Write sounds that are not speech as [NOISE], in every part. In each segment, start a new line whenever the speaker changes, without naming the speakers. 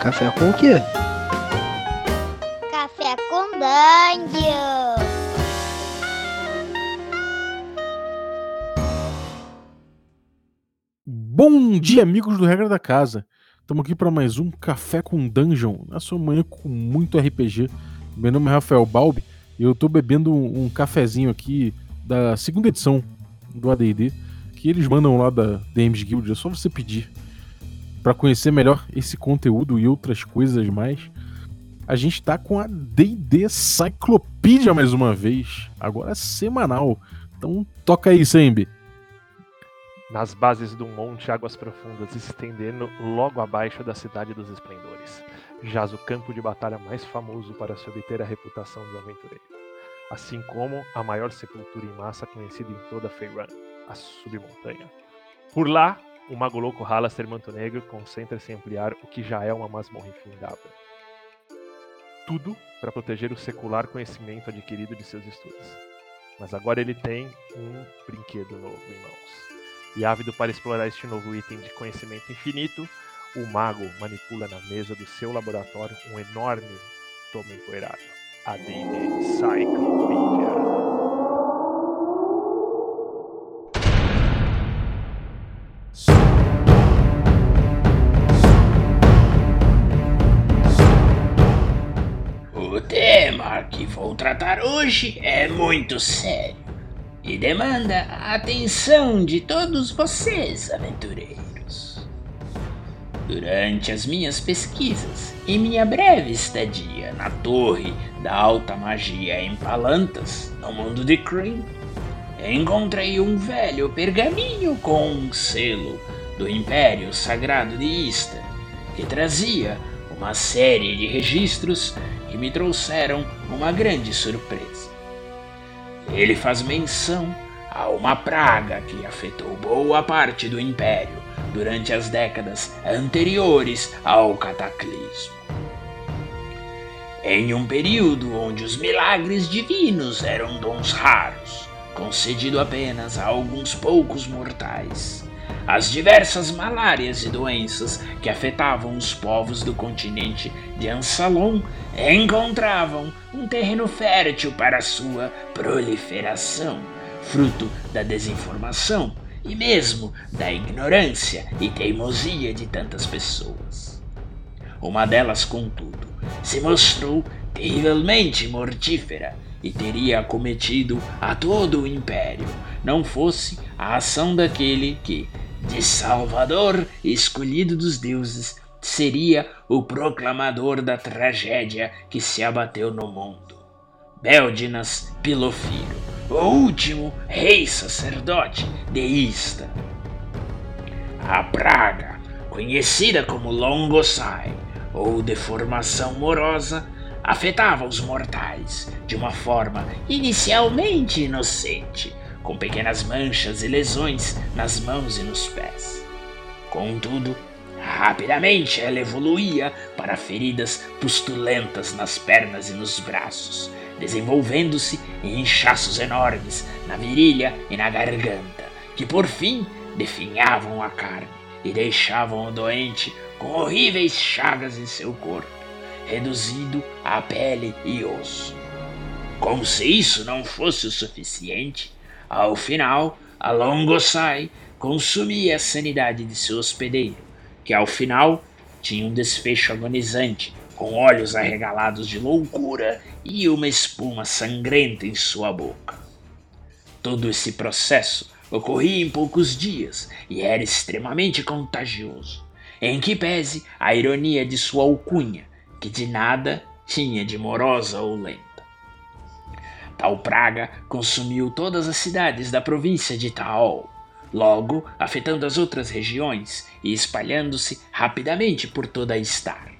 Café com o quê?
Café com Dungeon.
Bom dia, amigos do Regra da Casa. Estamos aqui para mais um Café com Dungeon, na sua manhã com muito RPG. Meu nome é Rafael Balbi e eu estou bebendo um, um cafezinho aqui da segunda edição do AD&D, que eles mandam lá da DMs Guild, é só você pedir. Para conhecer melhor esse conteúdo e outras coisas mais, a gente está com a D&D Cyclopedia mais uma vez, agora semanal. Então toca aí, Sembi.
nas bases um monte águas profundas estendendo logo abaixo da cidade dos esplendores. Jaz o campo de batalha mais famoso para se obter a reputação de um aventureiro. Assim como a maior sepultura em massa conhecida em toda Feyran, a submontanha. Por lá, o mago louco Halaster Manto Negro concentra-se em ampliar o que já é uma masmorra infindável. Tudo para proteger o secular conhecimento adquirido de seus estudos. Mas agora ele tem um brinquedo novo em mãos. E ávido para explorar este novo item de conhecimento infinito, o mago manipula na mesa do seu laboratório um enorme tomo empoeirado. A D&D Cyclopedia.
Vou tratar hoje é muito sério e demanda a atenção de todos vocês, aventureiros. Durante as minhas pesquisas e minha breve estadia na Torre da Alta Magia em Palantas, no mundo de Kryn, encontrei um velho pergaminho com um selo do Império Sagrado de Istar, que trazia uma série de registros me trouxeram uma grande surpresa. Ele faz menção a uma praga que afetou boa parte do Império durante as décadas anteriores ao cataclismo. Em um período onde os milagres divinos eram dons raros, concedido apenas a alguns poucos mortais. As diversas malárias e doenças que afetavam os povos do continente de Ansalon encontravam um terreno fértil para sua proliferação, fruto da desinformação e mesmo da ignorância e teimosia de tantas pessoas. Uma delas, contudo, se mostrou terrivelmente mortífera e teria acometido a todo o império, não fosse a ação daquele que, de Salvador escolhido dos deuses, seria o proclamador da tragédia que se abateu no mundo. Beldinas Pilofiro, o último rei sacerdote de Ista. A praga, conhecida como Longosai, ou deformação morosa, afetava os mortais de uma forma inicialmente inocente, com pequenas manchas e lesões nas mãos e nos pés. Contudo, rapidamente ela evoluía para feridas pustulentas nas pernas e nos braços, desenvolvendo-se em inchaços enormes na virilha e na garganta, que por fim definhavam a carne e deixavam o doente com horríveis chagas em seu corpo, reduzido a pele e osso. Como se isso não fosse o suficiente, ao final, a Longosai consumia a sanidade de seu hospedeiro, que ao final tinha um desfecho agonizante, com olhos arregalados de loucura e uma espuma sangrenta em sua boca. Todo esse processo ocorria em poucos dias e era extremamente contagioso, em que pese a ironia de sua alcunha, que de nada tinha de morosa ou lenta. Tal praga consumiu todas as cidades da província de Taol, logo afetando as outras regiões e espalhando-se rapidamente por toda a Star.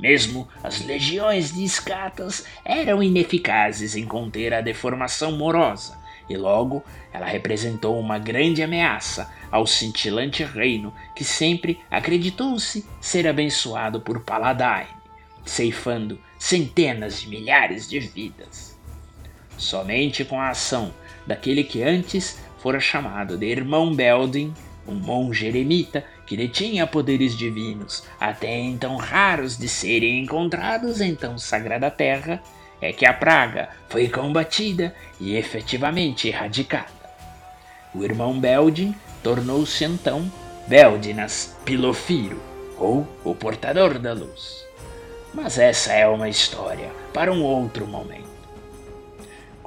Mesmo as legiões de escatas eram ineficazes em conter a deformação morosa, e logo ela representou uma grande ameaça ao cintilante reino que sempre acreditou-se ser abençoado por Paladine, ceifando centenas de milhares de vidas. Somente com a ação daquele que antes fora chamado de Irmão Beldin, um monge eremita que detinha poderes divinos, até então raros de serem encontrados em tão sagrada terra, é que a praga foi combatida e efetivamente erradicada. O irmão Beldin tornou-se então Beldinas Pilofiro, ou o portador da luz. Mas essa é uma história para um outro momento.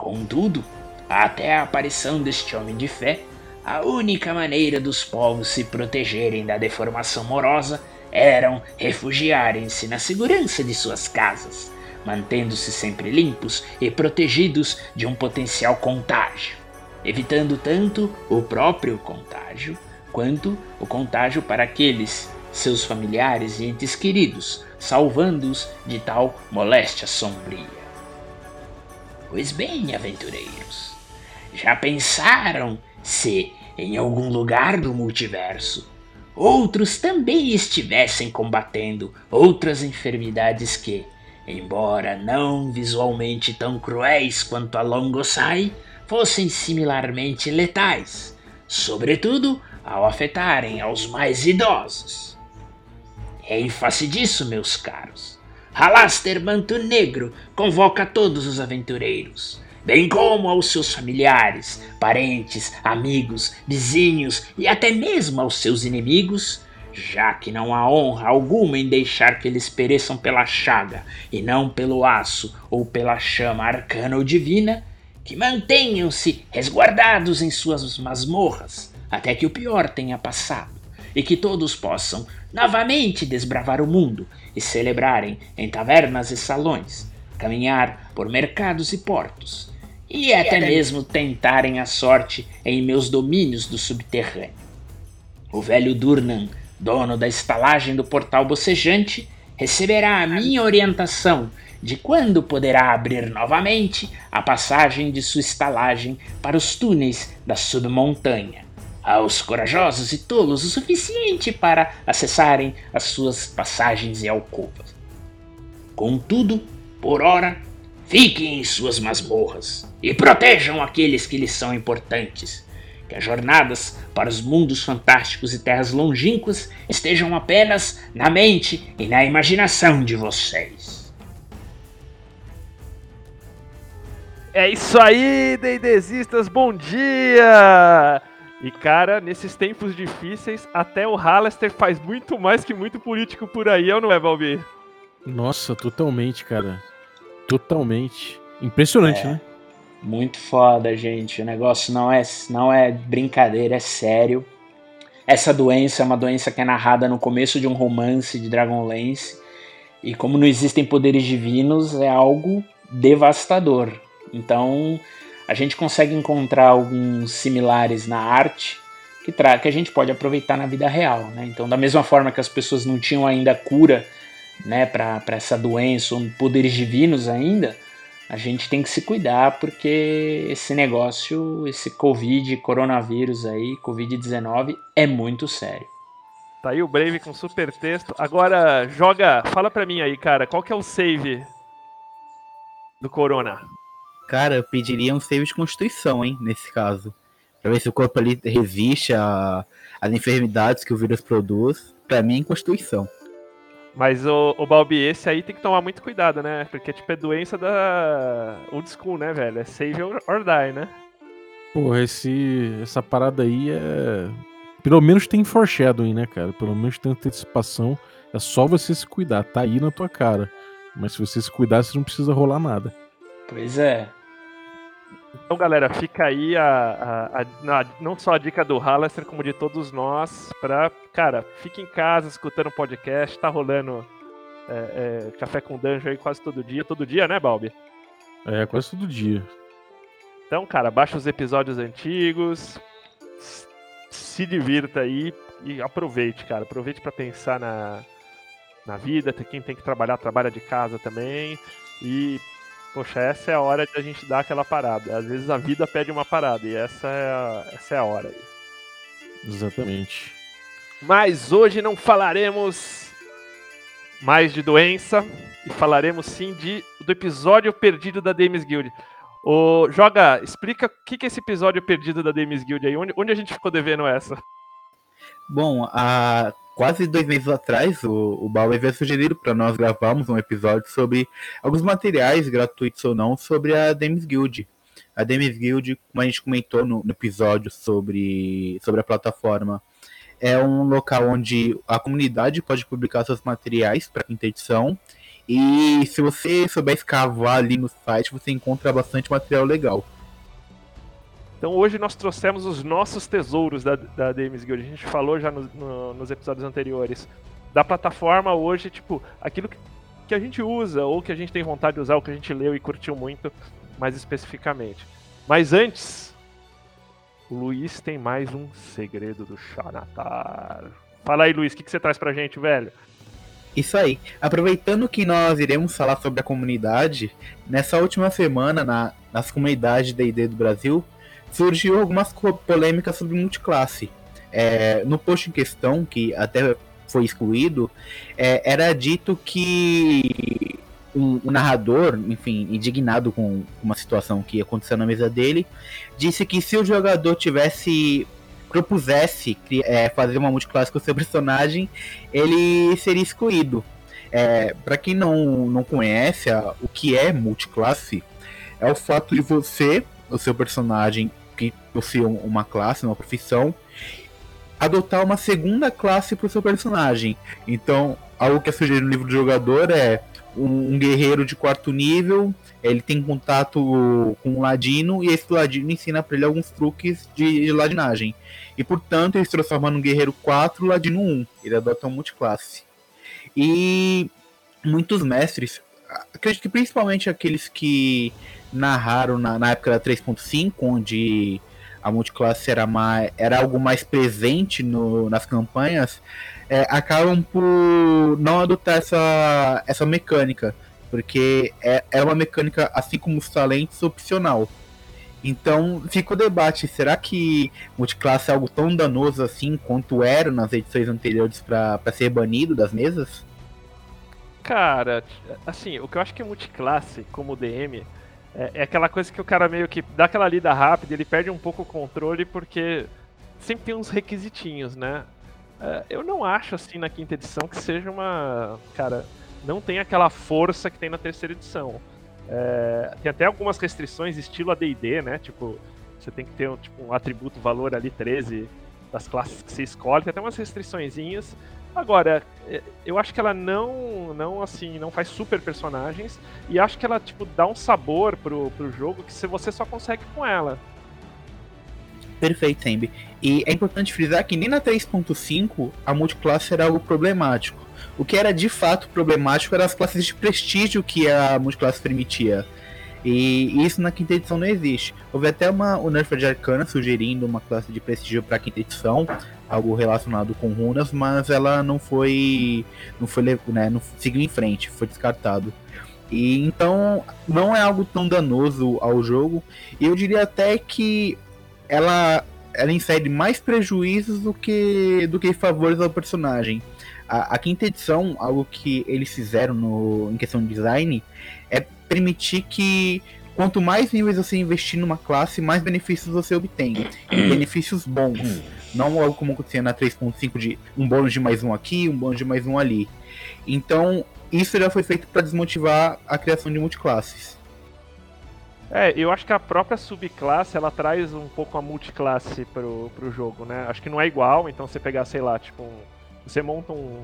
Contudo, até a aparição deste homem de fé, a única maneira dos povos se protegerem da deformação morosa eram refugiarem-se na segurança de suas casas, mantendo-se sempre limpos e protegidos de um potencial contágio, evitando tanto o próprio contágio quanto o contágio para aqueles seus familiares e entes queridos, salvando-os de tal moléstia sombria. Pois bem, aventureiros, já pensaram se, em algum lugar do multiverso, outros também estivessem combatendo outras enfermidades que, embora não visualmente tão cruéis quanto a Longosai, fossem similarmente letais, sobretudo ao afetarem aos mais idosos. Em face disso, meus caros, Halaster Manto Negro convoca todos os aventureiros, bem como aos seus familiares, parentes, amigos, vizinhos e até mesmo aos seus inimigos, já que não há honra alguma em deixar que eles pereçam pela chaga e não pelo aço ou pela chama arcana ou divina, que mantenham-se resguardados em suas masmorras até que o pior tenha passado e que todos possam novamente desbravar o mundo e celebrarem em tavernas e salões, caminhar por mercados e portos, e até mesmo tentarem a sorte em meus domínios do subterrâneo. O velho Durnan, dono da estalagem do portal bocejante, receberá a minha orientação de quando poderá abrir novamente a passagem de sua estalagem para os túneis da submontanha aos corajosos e tolos o suficiente para acessarem as suas passagens e alcovas. Contudo, por ora, fiquem em suas masmorras e protejam aqueles que lhes são importantes. Que as jornadas para os mundos fantásticos e terras longínquas estejam apenas na mente e na imaginação de vocês.
É isso aí, Deidesistas, bom dia! E, cara, nesses tempos difíceis, até o Hallister faz muito mais que muito político por aí, ou não é, Balbi?
Nossa, totalmente, cara. Totalmente. Impressionante,
É.
né?
Muito foda, gente. O negócio não é, não é brincadeira, é sério. Essa doença é uma doença que é narrada no começo de um romance de Dragonlance. E como não existem poderes divinos, é algo devastador. Então, a gente consegue encontrar alguns similares na arte que, que a gente pode aproveitar na vida real. Né? Então, da mesma forma que as pessoas não tinham ainda cura né, para essa doença, ou poderes divinos ainda, a gente tem que se cuidar porque esse negócio, esse Covid, coronavírus aí, Covid-19, é muito sério.
Tá aí o Brave com super texto. Agora, joga, fala pra mim aí, cara, qual que é o save do Corona?
Cara, eu pediria um save de constituição, hein, nesse caso. Pra ver se o corpo ali resiste a- às enfermidades que o vírus produz. Pra mim, constituição.
Mas o, o Balbi, esse aí tem que tomar muito cuidado, né? Porque, tipo, é doença da old school, né, velho? É save or, or die, né?
Porra, esse, essa parada aí é. Pelo menos tem foreshadowing, né, cara? Pelo menos tem antecipação. É só você se cuidar. Tá aí na tua cara. Mas se você se cuidar, você não precisa rolar nada.
Pois é.
Então, galera, fica aí a, a- a- não só a dica do Hallister, como de todos nós, pra, cara, fique em casa escutando o podcast, tá rolando é, é, Café com Dungeon aí quase todo dia, todo dia, né, Balbi?
É, quase todo dia.
Então, cara, baixa os episódios antigos, se divirta aí e aproveite, cara. Aproveite pra pensar na, na vida. Quem tem que trabalhar, trabalha de casa também. E, poxa, essa é a hora de a gente dar aquela parada. Às vezes a vida pede uma parada e essa é a, essa é a hora aí.
Exatamente.
Mas hoje não falaremos mais de doença e falaremos sim de, do episódio perdido da Dames Guild. Ô, Joga, explica o que, que é esse episódio perdido da Dames Guild aí. Onde, onde a gente ficou devendo essa?
Bom, há quase dois meses atrás, o, o Bauer havia sugerido para nós gravarmos um episódio sobre alguns materiais, gratuitos ou não, sobre a Demis Guild. A Demis Guild, como a gente comentou no, no episódio sobre, sobre a plataforma, é um local onde a comunidade pode publicar seus materiais para quinta edição. E se você souber escavar ali no site, você encontra bastante material legal.
Então hoje nós trouxemos os nossos tesouros da, da DMs Guild. A gente falou já no, no, nos episódios anteriores. Da plataforma hoje, tipo, aquilo que, que a gente usa, ou que a gente tem vontade de usar, ou que a gente leu e curtiu muito, mais especificamente. Mas antes, o Luiz tem mais um segredo do Xanatar. Fala aí, Luiz, o que, que você traz pra gente, velho?
Isso aí. Aproveitando que nós iremos falar sobre a comunidade, nessa última semana, na, nas comunidades D&D do Brasil, surgiu algumas polêmicas sobre multiclasse. É, no post em questão, que até foi excluído, é, era dito que o, narrador, enfim, indignado com uma situação que aconteceu na mesa dele, disse que se o jogador tivesse propusesse é, fazer uma multiclasse com o seu personagem, ele seria excluído. É, para quem não, não conhece a, o que é multiclasse, é o fato de você, o seu personagem, que possui uma classe, uma profissão, adotar uma segunda classe para o seu personagem. Então, algo que é sugerido no livro do jogador é um, um, guerreiro de quarto nível, ele tem contato com um ladino e esse ladino ensina para ele alguns truques de, de, ladinagem. E portanto, ele se transforma num guerreiro 4, ladino 1. Ele adota um multiclasse. E muitos mestres, acredito que principalmente aqueles que narraram na, na época da 3.5, onde a multiclasse era, mais, era algo mais presente no, nas campanhas, é, acabam por não adotar essa, essa mecânica, porque é, é uma mecânica, assim como os talentos, opcional. Então fica o debate: será que multiclasse é algo tão danoso assim quanto era nas edições anteriores para ser banido das mesas?
Cara, assim, o que eu acho que multiclasse, como DM, é, é, aquela coisa que o cara meio que dá aquela lida rápida, ele perde um pouco o controle porque sempre tem uns requisitinhos, né? É, eu não acho assim na quinta edição que seja uma. Cara, não tem aquela força que tem na terceira edição. É, tem até algumas restrições estilo ADD, né? Tipo, você tem que ter tipo, um atributo valor ali 13 das classes que você escolhe, tem até umas restriçõezinhas. Agora, é, eu acho que ela não, não assim, não faz super personagens e acho que ela tipo dá um sabor pro, pro jogo que você só consegue com ela.
Perfeito, Sembi. E é importante frisar que nem na 3.5 a multiclasse era algo problemático. O que era de fato problemático eram as classes de prestígio que a multiclasse permitia. E isso na quinta edição não existe. Houve até uma o Nerf de Arcana sugerindo uma classe de prestígio para quinta edição, algo relacionado com runas, mas ela não foi não foi né, não seguiu em frente, foi descartado. E então não é algo tão danoso ao jogo. E eu diria até que ela ela insere mais prejuízos do que do que favores ao personagem. A, a quinta edição, algo que eles fizeram no, em questão de design, é permitir que quanto mais níveis você investir numa classe, mais benefícios você obtém. E benefícios bons. Não algo como acontecia na 3.5 de um bônus de mais um aqui, um bônus de mais um ali. Então, isso já foi feito para desmotivar a criação de multiclasses.
É, eu acho que a própria subclasse ela traz um pouco a multiclasse pro, pro jogo, né? Acho que não é igual, então você pegar, sei lá, tipo, um, você monta um,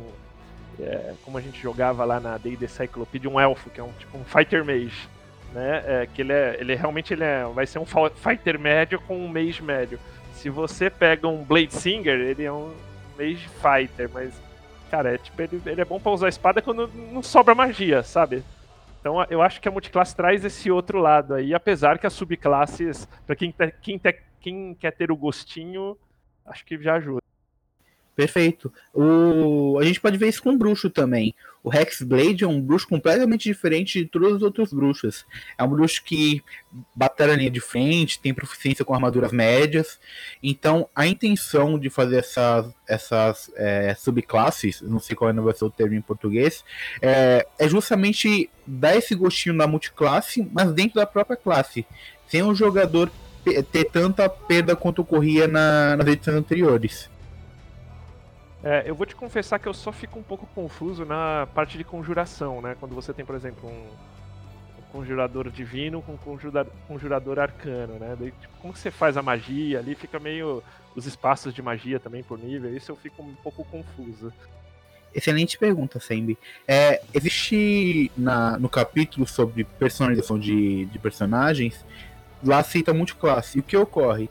é, como a gente jogava lá na D&D Cyclopedia, um elfo, que é um tipo um fighter mage, né? É, que ele é, ele realmente ele é, vai ser um fighter médio com um mage médio. Se você pega um Blade Singer, ele é um mage fighter, mas cara, é tipo ele, ele é bom para usar espada quando não sobra magia, sabe? Então eu acho que a multiclasse traz esse outro lado aí, apesar que as subclasses, para quem, quem, quem quer ter o gostinho, acho que já ajuda.
Perfeito. O... A gente pode ver isso com o bruxo também. O Hexblade é um bruxo completamente diferente de todos os outros bruxos. É um bruxo que batalha linha de frente, tem proficiência com armaduras médias. Então, a intenção de fazer essas, essas é, subclasses, não sei qual vai ser o termo em português, é, é justamente dar esse gostinho na multiclasse, mas dentro da própria classe. Sem o jogador ter tanta perda quanto ocorria na, nas edições anteriores.
É, eu vou te confessar que eu só fico um pouco confuso na parte de conjuração, né? Quando você tem, por exemplo, um, conjurador divino com um conjura, conjurador arcano, né? Daí, tipo, como que você faz a magia ali? Fica meio. Os espaços de magia também por nível, isso eu fico um pouco confuso.
Excelente pergunta, Sembi. É, existe na, no capítulo sobre personalização de, de personagens, lá cita multiclasse. E o que ocorre?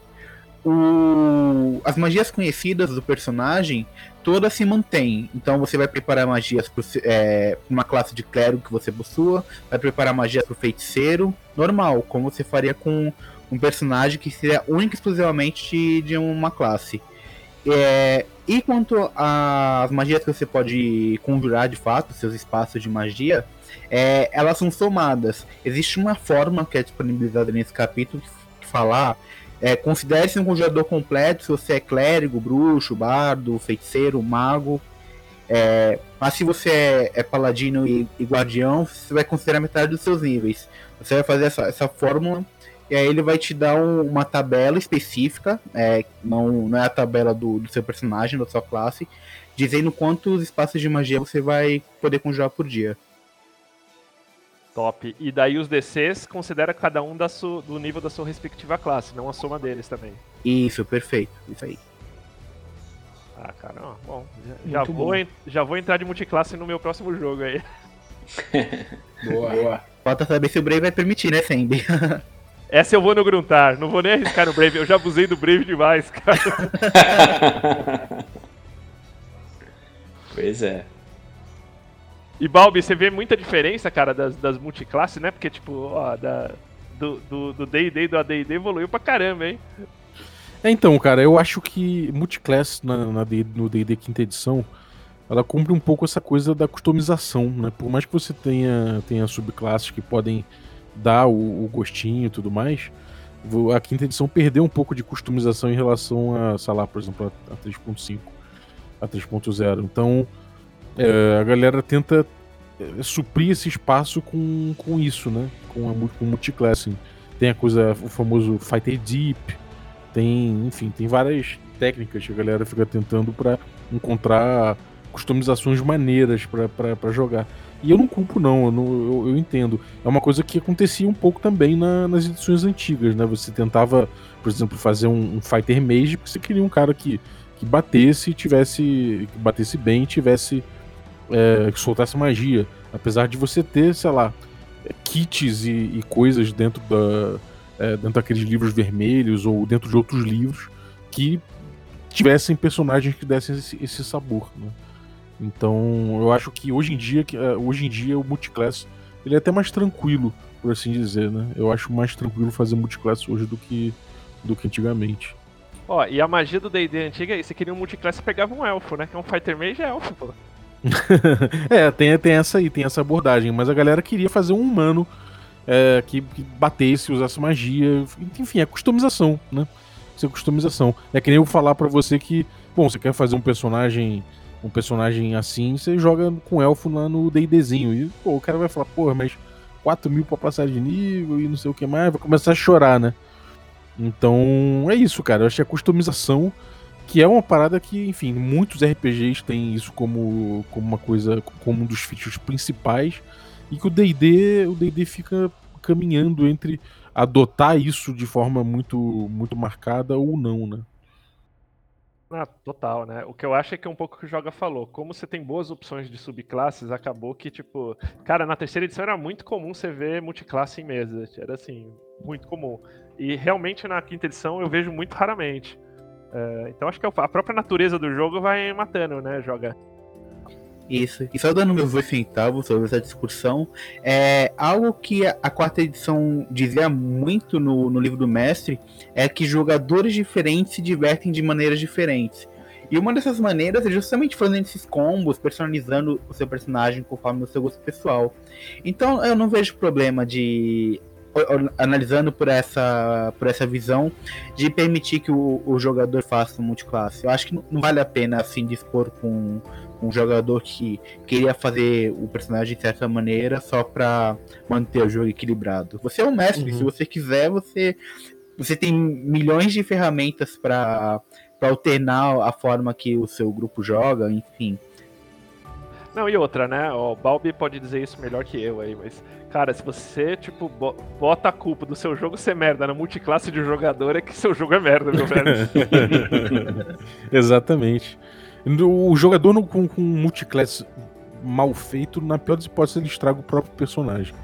O, as magias conhecidas do personagem todas se mantêm. Então você vai preparar magias para é, uma classe de clérigo que você possua, vai preparar magias para o feiticeiro, normal, como você faria com um personagem que seria único e exclusivamente de, uma classe. É, e quanto às magias que você pode conjurar de fato, seus espaços de magia, é, elas são somadas. Existe uma forma que é disponibilizada nesse capítulo que fala é, Considere-se um conjurador completo se você é clérigo, bruxo, bardo, feiticeiro, mago. É, mas se você é, é paladino e, e, guardião, você vai considerar metade dos seus níveis. Você vai fazer essa, essa fórmula e aí ele vai te dar um, uma tabela específica, é, não, não é a tabela do, do seu personagem, da sua classe, dizendo quantos espaços de magia você vai poder conjurar por dia.
Top. E daí os DCs considera cada um da su, do nível da sua respectiva classe, não a soma deles também.
Isso, perfeito. Isso aí.
Ah, caramba. Bom, já, já vou, já vou entrar de multiclasse no meu próximo jogo aí. [LAUGHS]
boa, boa. Falta saber se o Brave vai permitir, né, Sandy? [LAUGHS]
Essa eu vou no Gruntar, não vou nem arriscar no Brave, eu já abusei do Brave demais, cara. [LAUGHS]
pois é.
E Balbi, você vê muita diferença, cara, das, das multiclasses, né? Porque, tipo, ó, da, do D&D e do AD&D evoluiu pra caramba, hein?
É, então, cara, eu acho que multiclass na, na no D&D quinta edição, ela cumpre um pouco essa coisa da customização, né? Por mais que você tenha, tenha subclasses que podem dar o, o gostinho e tudo mais, a quinta edição perdeu um pouco de customização em relação a, sei lá, por exemplo, a 3.5, a 3.0. Então, é, a galera tenta é, suprir esse espaço com, com isso, né? Com, a, com multiclassing. Tem a coisa, o famoso Fighter Deep, tem, enfim, tem várias técnicas que a galera fica tentando para encontrar customizações maneiras para jogar. E eu não culpo, não, eu, não eu, eu, entendo. É uma coisa que acontecia um pouco também na, nas edições antigas, né? Você tentava, por exemplo, fazer um, um Fighter Mage, porque você queria um cara que, que batesse tivesse. que batesse bem e tivesse é, soltasse magia. Apesar de você ter, sei lá, kits e, e coisas dentro, da, é, dentro daqueles livros vermelhos ou dentro de outros livros que tivessem personagens que dessem esse, esse sabor. Né? Então eu acho que hoje em dia, é, hoje em dia o multiclass ele é até mais tranquilo, por assim dizer, né? Eu acho mais tranquilo fazer multiclass hoje do que, do que antigamente.
Ó, e a magia do D&D antiga você queria um multiclass, pegava um elfo, né? Que é um fighter mage é elfo, pô. [LAUGHS]
é, tem, tem essa aí, tem essa abordagem. Mas a galera queria fazer um humano é, que, que, batesse, usasse magia. Enfim, é customização, né? Isso é customização. É que nem eu falar para você que, bom, você quer fazer um personagem um personagem assim, você joga com elfo lá no D&Dzinho. E, pô, o cara vai falar, porra, mas 4 mil pra passar de nível e não sei o que mais, vai começar a chorar, né? Então, é isso, cara. Eu acho que a customização que é uma parada que, enfim, muitos RPGs têm isso como, como uma coisa, como um dos features principais, e que o D&D, o D&D fica caminhando entre adotar isso de forma muito muito marcada ou não, né?
Ah, total, né? O que eu acho é que é um pouco o que o Joga falou. Como você tem boas opções de subclasses, acabou que, tipo. Cara, na terceira edição era muito comum você ver multiclasse em mesa. Era assim, muito comum. E realmente na quinta edição eu vejo muito raramente. É, então acho que a própria natureza do jogo vai matando, né? Joga.
Isso. E só dando meus dois centavos sobre essa discussão, é algo que a, a quarta edição dizia muito no, no livro do mestre é que jogadores diferentes se divertem de maneiras diferentes. E uma dessas maneiras é justamente fazendo esses combos, personalizando o seu personagem conforme o seu gosto pessoal. Então eu não vejo problema de analisando por essa, por essa visão de permitir que o, o jogador faça um multiclasse. Eu acho que não vale a pena assim dispor com um jogador que queria fazer o personagem de certa maneira só para manter o jogo equilibrado. Você é um mestre, uhum. se você quiser, você você tem milhões de ferramentas para para alternar a forma que o seu grupo joga, enfim.
Não, e outra, né? O Balbi pode dizer isso melhor que eu aí, mas, cara, se você, tipo, bota a culpa do seu jogo ser merda na multiclasse de jogador, é que seu jogo é merda, meu velho. [LAUGHS]
Exatamente. O jogador no, com, com multiclasse mal feito, na pior das hipóteses, ele estraga o próprio personagem.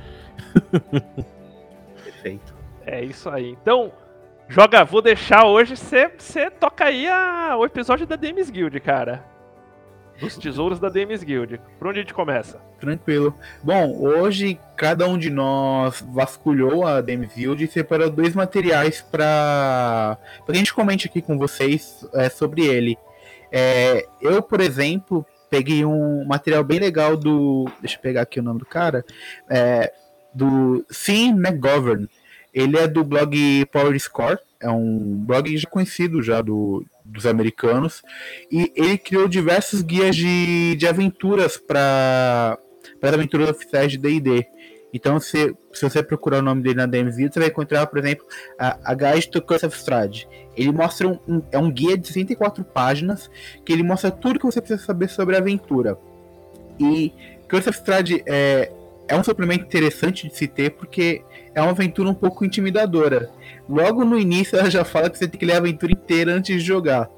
[LAUGHS]
Perfeito.
É isso aí. Então, joga, vou deixar hoje você toca aí a, o episódio da Demis Guild, cara. Dos tesouros da Demis Guild. Por onde a gente começa?
Tranquilo. Bom, hoje cada um de nós vasculhou a Demis Guild e separou dois materiais para a gente comente aqui com vocês é, sobre ele. É, eu, por exemplo, peguei um material bem legal do. Deixa eu pegar aqui o nome do cara. É, do Sim McGovern. Ele é do blog Power Score, é um blog já conhecido já do, dos americanos, e ele criou diversos guias de, de aventuras para as aventuras oficiais de D&D. Então, se, se você procurar o nome dele na DMZ, você vai encontrar, por exemplo, a, a Guide to Curse of Strahd. Ele mostra um, um, é um guia de 64 páginas que ele mostra tudo que você precisa saber sobre a aventura. E Curse of Strahd é, é um suplemento interessante de se ter porque é uma aventura um pouco intimidadora. Logo no início ela já fala que você tem que ler a aventura inteira antes de jogar.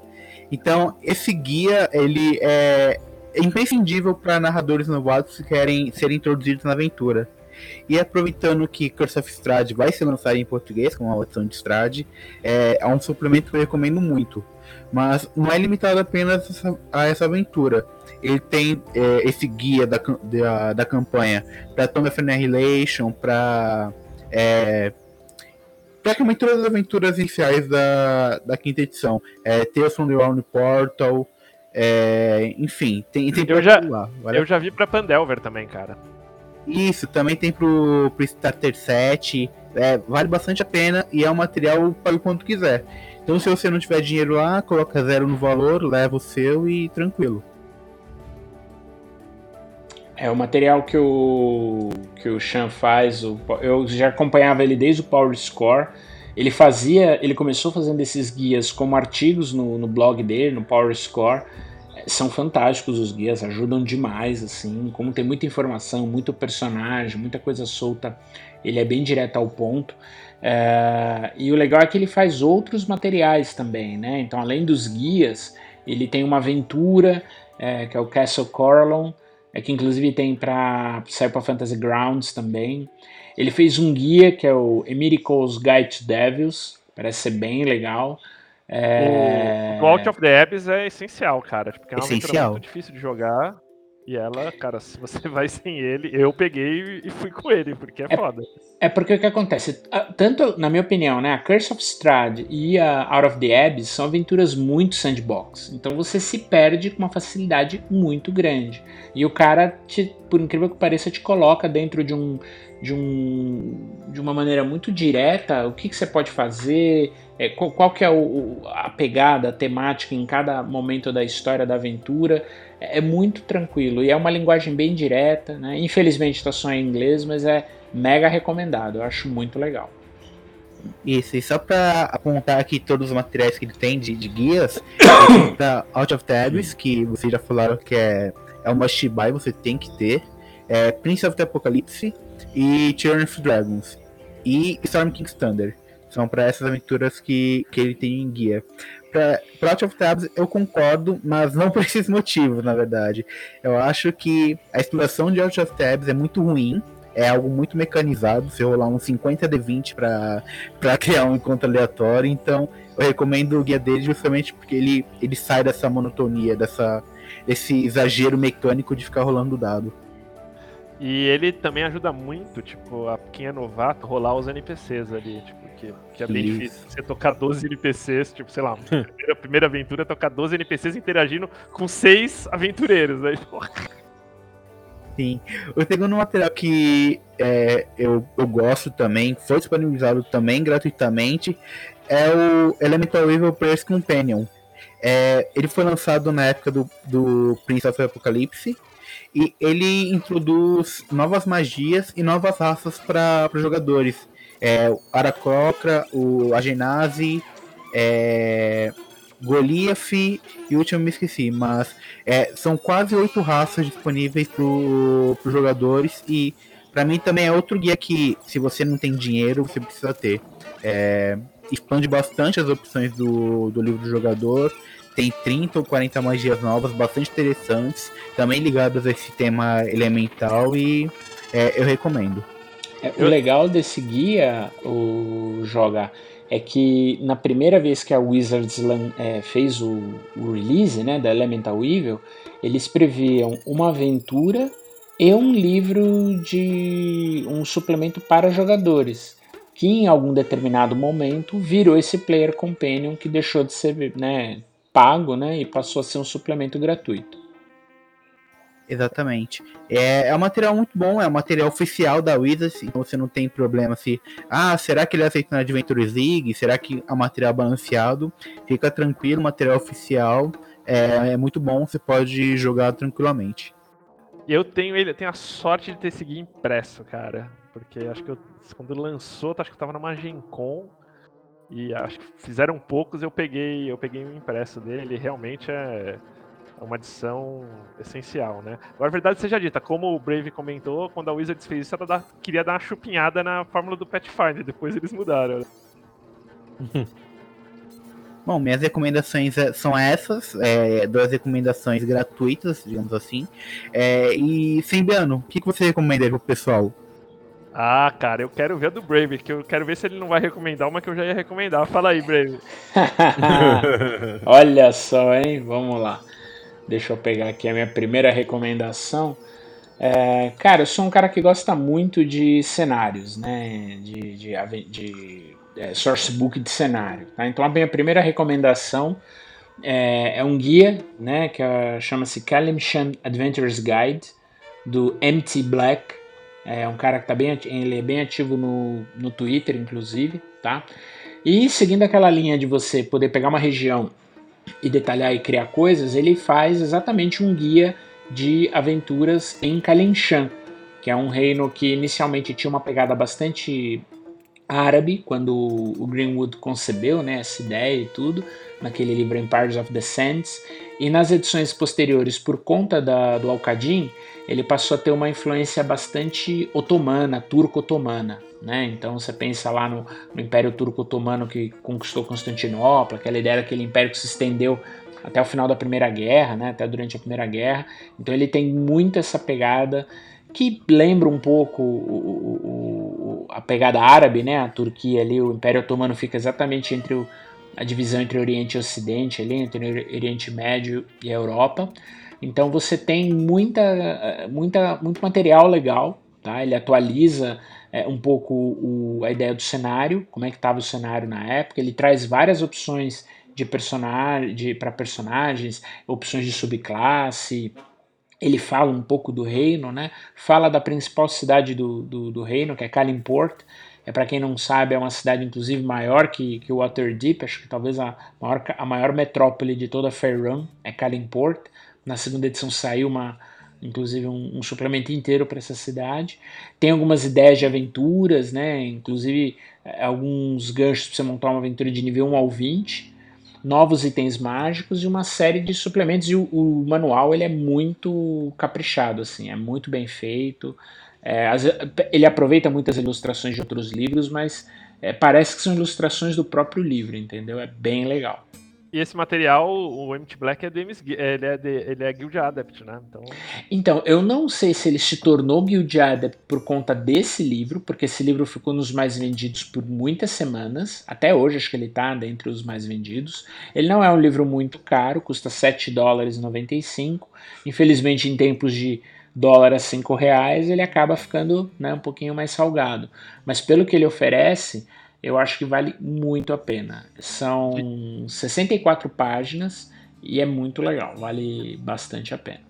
Então, esse guia ele é, imprescindível para narradores novatos que querem ser introduzidos na aventura. E aproveitando que Curse of Strahd vai ser lançado em português, com a versão de Strahd, é, é um suplemento que eu recomendo muito. Mas não é limitado apenas a essa aventura. Ele tem é, esse guia da, da, da campanha para Tomb of Annihilation, para é, praticamente todas as aventuras iniciais da, da quinta edição. É, Tales from the Round Portal, é, enfim, tem, tem
eu já, lá, eu já vi pra Pandelver também, cara.
Isso, também tem pro, pro Starter 7. É, vale bastante a pena e é um material para o quanto quiser. Então, se você não tiver dinheiro lá, coloca zero no valor, leva o seu e tranquilo.
É o material que o que o Chan faz. O, eu já acompanhava ele desde o Power Score. Ele fazia, ele começou fazendo esses guias como artigos no, no blog dele, no Power Score são fantásticos os guias, ajudam demais, assim, como tem muita informação, muito personagem, muita coisa solta, ele é bem direto ao ponto. É, e o legal é que ele faz outros materiais também, né? Então, além dos guias, ele tem uma aventura, é, que é o Castle Coralon, é, que inclusive tem para Cyber Fantasy Grounds também. Ele fez um guia que é o Emiricles Guide to Devils, parece ser bem legal.
É... O Out of the Abyss é essencial, cara. Porque é uma
essencial.
muito difícil de jogar. E ela, cara, se você [LAUGHS] vai sem ele, eu peguei e fui com ele, porque é, é foda.
É porque o que acontece? Tanto, na minha opinião, né, a Curse of Strahd e a Out of the Abyss são aventuras muito sandbox. Então você se perde com uma facilidade muito grande. E o cara, te, por incrível que pareça, te coloca dentro de um. De, um, de uma maneira muito direta o que, que você pode fazer, é, qual, qual, que é o, a pegada, a temática em cada momento da história da aventura. É, muito tranquilo e é uma linguagem bem direta. Né? Infelizmente está só em inglês, mas é mega recomendado. Eu acho muito legal.
Isso, e só para apontar aqui todos os materiais que ele tem de, de guias, [COUGHS] da Out of Tabs, que vocês já falaram que é, é um must buy, você tem que ter. É Prince of the Apocalypse e Tyranny of Dragons. E Storm King's Thunder. São para essas aventuras que, que ele tem em guia. Para Out of Tabs eu concordo, mas não [LAUGHS] por esses motivos, na verdade. Eu acho que a exploração de Out of Tabs é muito ruim. É algo muito mecanizado, se rolar um 50 de 20 para [LAUGHS] criar um encontro aleatório. Então, eu recomendo o guia dele justamente porque ele, ele sai dessa monotonia, dessa, desse exagero mecânico de ficar rolando dado.
E ele também ajuda muito, tipo, a quem é novato, rolar os NPCs ali, tipo, que, que é bem difícil você tocar 12 NPCs, tipo, sei lá, a primeira, primeira aventura é tocar 12 NPCs interagindo com seis aventureiros, aí, porra.
Sim. O segundo material que é, eu, eu gosto também, foi disponibilizado também gratuitamente, é o Elemental Evil Player's Companion. É, ele foi lançado na época do, do Prince of Apocalypse e ele introduz novas magias e novas raças para os jogadores. É, o Aracocra, o Agenazi, é, Goliath e o último me esqueci, mas é, são quase oito raças disponíveis para os jogadores e para mim também é outro guia que, se você não tem dinheiro, você precisa ter. É, expande bastante as opções do, do livro do jogador. Tem 30 ou 40 magias novas, bastante interessantes, também ligadas a esse tema elemental e é, eu recomendo.
É, o legal desse guia, o Joga, é que na primeira vez que a Wizards é, fez o, o, release né, da Elemental Evil, eles previam uma aventura e um livro de um suplemento para jogadores, que em algum determinado momento virou esse Player Companion que deixou de ser né, pago né, e passou a ser um suplemento gratuito.
Exatamente. É, é um material muito bom, é um material oficial da Wizards, então você não tem problema se. Ah, será que ele aceita na Adventures League? Será que é um material balanceado? Fica tranquilo, material oficial. É, é muito bom, você pode jogar tranquilamente.
Eu tenho ele, eu tenho a sorte de ter esse guia impresso, cara. Porque acho que eu, quando lançou, acho que eu tava na Gen Con e acho que fizeram poucos, eu peguei, eu peguei um impresso dele, realmente é é uma adição essencial, né? Agora, a verdade seja dita, como o Brave comentou, quando a Wizards fez isso, ela dá, queria dar uma chupinhada na fórmula do Pathfinder, depois eles mudaram. [LAUGHS]
Bom, minhas recomendações é, são essas, é, duas recomendações gratuitas, digamos assim. É, e, Sembiano, o que, que você recomenda aí pro pessoal?
Ah, cara, eu quero ver a do Brave, que eu quero ver se ele não vai recomendar uma que eu já ia recomendar. Fala aí, Brave. [LAUGHS]
Olha só, hein? Vamos lá. Deixa eu pegar aqui a minha primeira recomendação. É, cara, eu sou um cara que gosta muito de cenários, né? De, de, de é, sourcebook de cenário. Tá? Então a minha primeira recomendação é, é um guia, né? Que é, chama-se Kalimshan Adventures Guide do MT Black. É um cara que tá bem, ele é bem ativo no, no Twitter, inclusive, tá? E seguindo aquela linha de você poder pegar uma região e detalhar e criar coisas, ele faz exatamente um guia de aventuras em Kalinshan, que é um reino que inicialmente tinha uma pegada bastante árabe, quando o Greenwood concebeu né, essa ideia e tudo, naquele livro Empires of the Sands, e nas edições posteriores, por conta da, do Alcadin, ele passou a ter uma influência bastante otomana, turco-otomana. Né? Então você pensa lá no, no Império Turco-Otomano que conquistou Constantinopla, aquela ideia daquele império que se estendeu até o final da Primeira Guerra, né? até durante a Primeira Guerra. Então ele tem muito essa pegada que lembra um pouco o, o, a pegada árabe, né? A Turquia ali, o Império Otomano fica exatamente entre o, a divisão entre Oriente e Ocidente, ali, entre Oriente Médio e Europa. Então você tem muita, muita, muito material legal, tá? Ele atualiza é, um pouco o, a ideia do cenário, como é que estava o cenário na época. Ele traz várias opções de personagem para personagens, opções de subclasse. Ele fala um pouco do reino, né? Fala da principal cidade do, do, do reino, que é Kalimport. É para quem não sabe, é uma cidade inclusive maior que, que Waterdeep, acho que talvez a maior, a maior metrópole de toda Faerun é Kalimport. Na segunda edição saiu uma, inclusive um, um suplemento inteiro para essa cidade. Tem algumas ideias de aventuras, né? Inclusive é, alguns ganchos para você montar uma aventura de nível 1 ao 20, novos itens mágicos e uma série de suplementos. E o, o manual ele é muito caprichado, assim, é muito bem feito. É, ele aproveita muitas ilustrações de outros livros, mas é, parece que são ilustrações do próprio livro, entendeu? É bem legal.
E esse material, o Empty Black é de, ele é, de, ele é Guild Adept, né? Então...
então, eu não sei se ele se tornou Guild Adept por conta desse livro, porque esse livro ficou nos mais vendidos por muitas semanas. Até hoje acho que ele está dentre os mais vendidos. Ele não é um livro muito caro, custa 7 dólares e 95. Infelizmente, em tempos de dólar a 5 reais, ele acaba ficando né, um pouquinho mais salgado. Mas pelo que ele oferece eu acho que vale muito a pena. São 64 páginas e é muito legal, vale bastante a pena.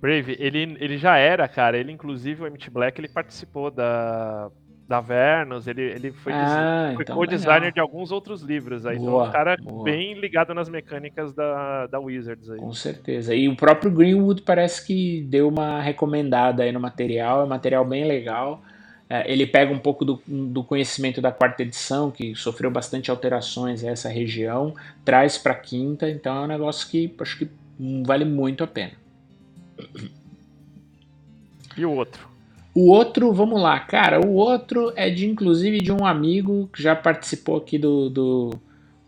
Brave, ele, ele já era, cara, ele inclusive o MT Black, ele participou da da Vernos, ele, ele foi, ah, foi então co-designer de alguns outros livros aí. Boa, então, um cara boa. bem ligado nas mecânicas da, da Wizards aí.
Com certeza. E o próprio Greenwood parece que deu uma recomendada aí no material, é um material bem legal. É, ele pega um pouco do, do, conhecimento da quarta edição, que sofreu bastante alterações essa região, traz para a quinta, então é um negócio que acho que vale muito a pena.
E o outro?
O outro, vamos lá, cara, o outro é de inclusive de um amigo que já participou aqui do, do,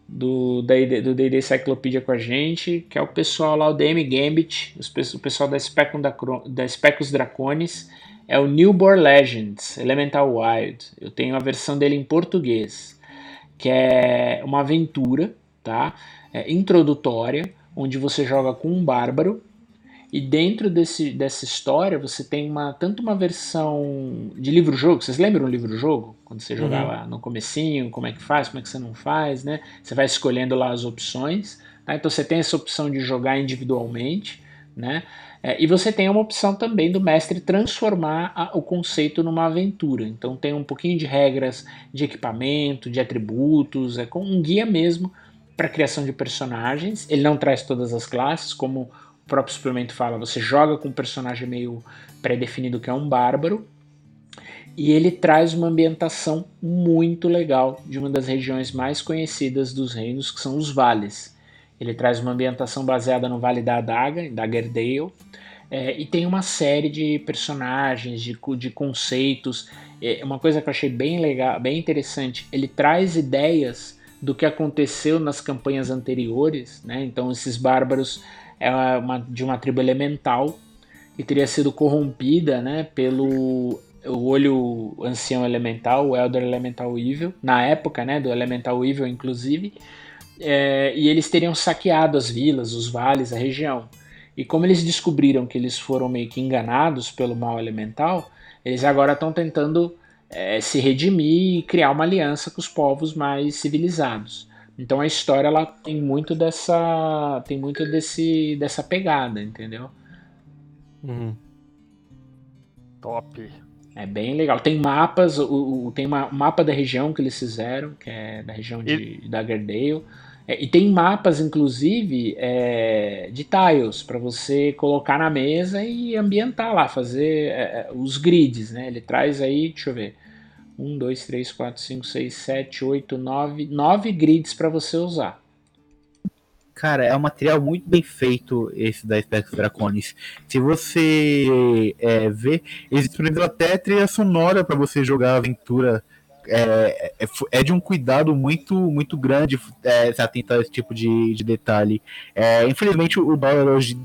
do do D&D Cyclopedia com a gente, que é o pessoal lá, o DM Gambit, o pessoal da Specus, da, da Specus Draconis, é o Newborn Legends Elemental Wild. Eu tenho a versão dele em português, que é uma aventura, tá? É introdutória, onde você joga com um bárbaro e dentro desse, dessa história você tem uma tanto uma versão de livro-jogo. Vocês lembram o livro-jogo? Quando você jogava uhum. no comecinho, como é que faz, como é que você não faz, né? Você vai escolhendo lá as opções. Tá? Então você tem essa opção de jogar individualmente, né? É, e você tem uma opção também do mestre transformar a, o conceito numa aventura. Então tem um pouquinho de regras de equipamento, de atributos, é com um guia mesmo para criação de personagens. Ele não traz todas as classes, como o próprio suplemento fala, você joga com um personagem meio pré-definido que é um bárbaro, e ele traz uma ambientação muito legal de uma das regiões mais conhecidas dos reinos, que são os vales. Ele traz uma ambientação baseada no Vale da Adaga, da Gerdale, é, e tem uma série de personagens, de, de conceitos. É, uma coisa que eu achei bem legal, bem interessante, ele traz ideias do que aconteceu nas campanhas anteriores, né? Então esses bárbaros é uma, de uma tribo elemental que teria sido corrompida né, pelo o olho ancião elemental, o Elder Elemental Evil, na época né, do Elemental Evil, inclusive, é, e eles teriam saqueado as vilas, os vales, a região. E como eles descobriram que eles foram meio que enganados pelo mal elemental, eles agora estão tentando é, se redimir e criar uma aliança com os povos mais civilizados. Então a história ela tem muito dessa tem muito desse dessa pegada, entendeu?
Uhum.
Top.
É bem legal. Tem mapas, o, o tem uma, um mapa da região que eles fizeram, que é da região de e... Daggerdale. É, e tem mapas, inclusive, é, de tiles para você colocar na mesa e ambientar lá, fazer é, é os grids, né? Ele traz aí, deixa eu ver, 1, 2, 3, 4, 5, 6, 7, 8, 9, 9 grids para você usar.
Cara, é um material muito bem feito esse da Specs Draconis. Se você é, ver, eles disponibilizam até trilha sonora para você jogar a aventura. É, é, é, de um cuidado muito muito grande é, se atentar a esse tipo de, de detalhe. É, infelizmente, o Bauer hoje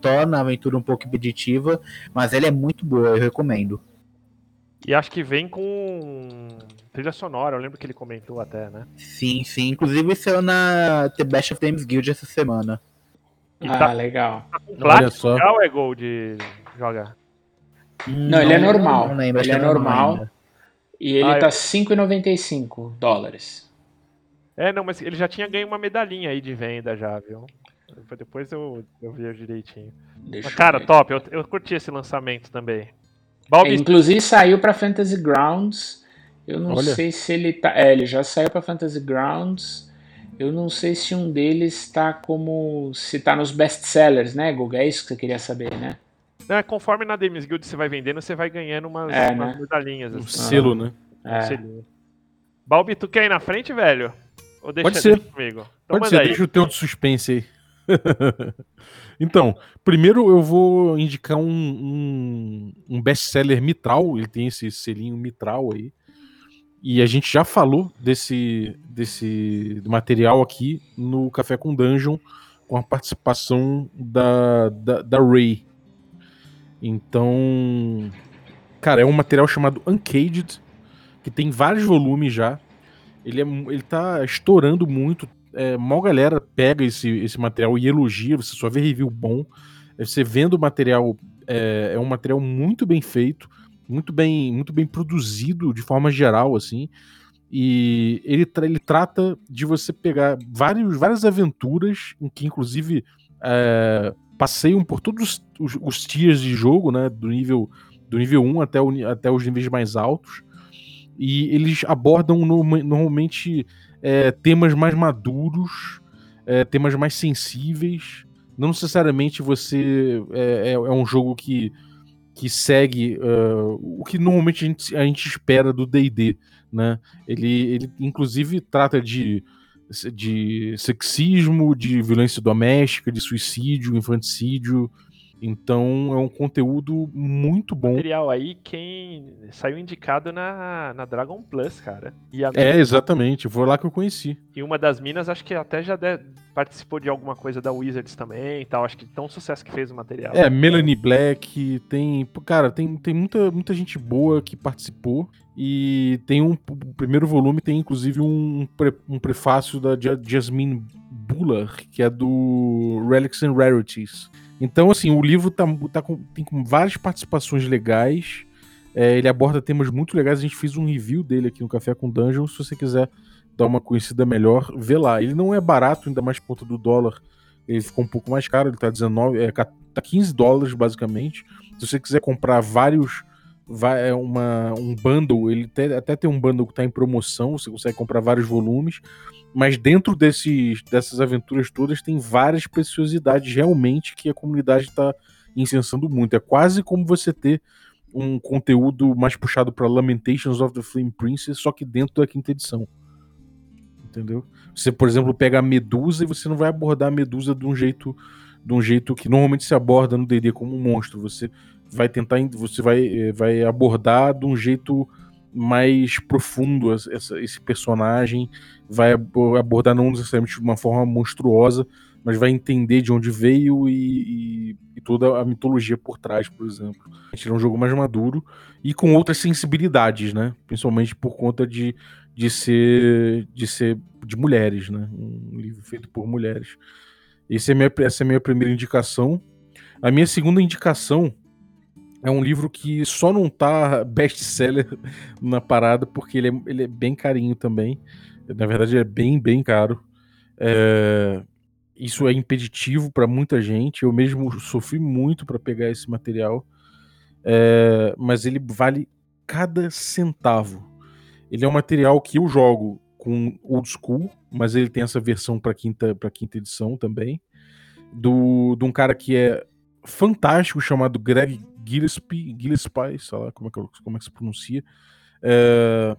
torna a aventura um pouco repetitiva, mas ela é muito boa, eu recomendo.
E acho que vem com trilha sonora, eu lembro que ele comentou até, né?
Sim, sim. Inclusive saiu na The Best of Games Guild essa semana.
E ah, tá, legal.
Tá com Platinum ou é Gold jogar?
Não, não, ele é normal. Não, lembro, ele é, é normal. E ele ah, tá eu... 5,95 dólares.
É, não, mas ele já tinha ganho uma medalhinha aí de venda já, viu? Depois eu, eu vi direitinho. Deixa mas, cara, top, eu, eu curti esse lançamento também.
É, inclusive saiu para Fantasy Grounds. Eu não Olha. sei se ele tá. É, ele já saiu para Fantasy Grounds. Eu não sei se um deles está como. se tá nos best-sellers, né, Guga? É isso que você queria saber, né?
É, conforme na Demis Guild você vai vendendo, você vai ganhando umas, é, umas né? medalhinhas.
Assim. Um selo, né?
É. Um selinho. Balbi, tu quer ir na frente, velho?
Ou deixa, Pode ser. comigo? Então Pode ser, aí. deixa o teu de suspense aí. [LAUGHS] então, primeiro eu vou indicar um, um, um best-seller Mitral, ele tem esse selinho Mitral aí. E a gente já falou desse, desse material aqui no Café com Dungeon, com a participação da, da, da Ray. Então, cara, é um material chamado Uncaged, que tem vários volumes já. Ele, é, ele tá estourando muito, é, mal galera pega esse, esse material e elogia, você só vê review bom. É, você vendo o material, é, é um material muito bem feito, muito bem, muito bem produzido de forma geral, assim. E ele, tra ele trata de você pegar vários, várias aventuras, em que inclusive é, passeiam por todos os, os tiers de jogo, né? Do nível, do nível 1 até, o, até os níveis mais altos. E eles abordam no, normalmente é, temas mais maduros, é, temas mais sensíveis. Não necessariamente você é, é, é um jogo que que segue uh, o que normalmente a gente, a gente espera do D&D, né? Ele, ele inclusive trata de, de sexismo, de violência doméstica, de suicídio, infanticídio, então é um conteúdo muito bom.
Material aí, quem saiu indicado na, na Dragon Plus, cara.
A... É, exatamente. Foi lá que eu conheci.
E uma das minas, acho que até já de... participou de alguma coisa da Wizards também e tal. Acho que tão sucesso que fez o material.
É, Melanie Black, tem. Cara, tem, tem muita, muita gente boa que participou. E tem um. O primeiro volume tem inclusive um, pre, um prefácio da Jasmine Buller, que é do Relics and Rarities então, assim, o livro tá, tá com, tem com várias participações legais. É, ele aborda temas muito legais. A gente fez um review dele aqui no Café com Dungeon. Se você quiser dar uma conhecida melhor, vê lá. Ele não é barato, ainda mais por conta do dólar. Ele ficou um pouco mais caro, ele tá 19, é, tá 15 dólares basicamente. Se você quiser comprar vários, vai, é uma, um bundle, ele até, até tem um bundle que tá em promoção, você consegue comprar vários volumes. Mas dentro desses, dessas aventuras todas tem várias preciosidades realmente que a comunidade está incensando muito. É quase como você ter um conteúdo mais puxado para Lamentations of the Flame Princess, só que dentro da quinta edição. Entendeu? Você, por exemplo, pega a Medusa e você não vai abordar a Medusa de um jeito de um jeito que normalmente se aborda no D&D como um monstro. Você vai tentar, você vai, eh, vai abordar de um jeito mais profundo essa, esse personagem, vai abordar não necessariamente de uma forma monstruosa, mas vai entender de onde veio e, e, e toda a mitologia por trás, por exemplo. Gente é um jogo mais maduro e com outras sensibilidades, né? Principalmente por conta de, de ser de ser de mulheres, né? Um livro feito por mulheres. Esse é minha, essa é a minha primeira indicação. A minha segunda indicação é um livro que só não tá best-seller [LAUGHS] na parada porque ele é, ele é bem carinho também. Na verdade, é bem, bem caro. É... Isso é impeditivo para muita gente. Eu mesmo sofri muito para pegar esse material. É... Mas ele vale cada centavo. Ele é um material que eu jogo com old school, mas ele tem essa versão para quinta, pra quinta edição também. Do, de um cara que é fantástico chamado Greg Gillespie, Gillespie, sei lá como é que, como é que se pronuncia. É,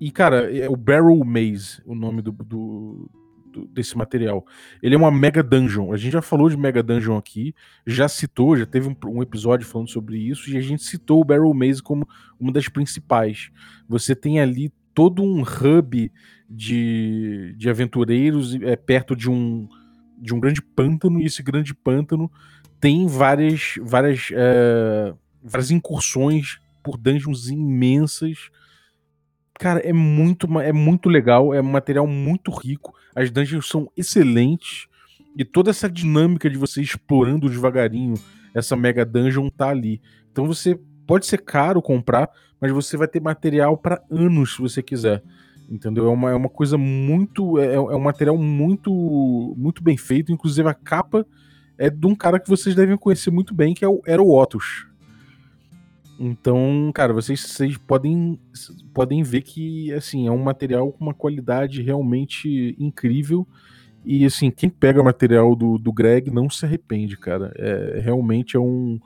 e, cara, é o Barrel Maze, o nome do, do, do, desse material. Ele é uma Mega Dungeon. A gente já falou de Mega Dungeon aqui, já citou, já teve um, um episódio falando sobre isso, e a gente citou o Barrel Maze como uma das principais. Você tem ali todo um hub de, de aventureiros é, perto de um, de um grande pântano, e esse grande pântano tem várias, várias, é, várias incursões por dungeons imensas. Cara, é muito, é muito legal, é um material muito rico. As dungeons são excelentes. E toda essa dinâmica de você explorando devagarinho essa mega dungeon tá ali. Então você pode ser caro comprar, mas você vai ter material para anos se você quiser. Entendeu? É uma, é uma coisa muito. É, é um material muito, muito bem feito. Inclusive a capa é de um cara que vocês devem conhecer muito bem, que é o, era o Otus. Então, cara, vocês, vocês podem, podem ver que assim, é um material com uma qualidade realmente incrível. E assim, quem pega material do, do Greg não se arrepende, cara. É, realmente é um,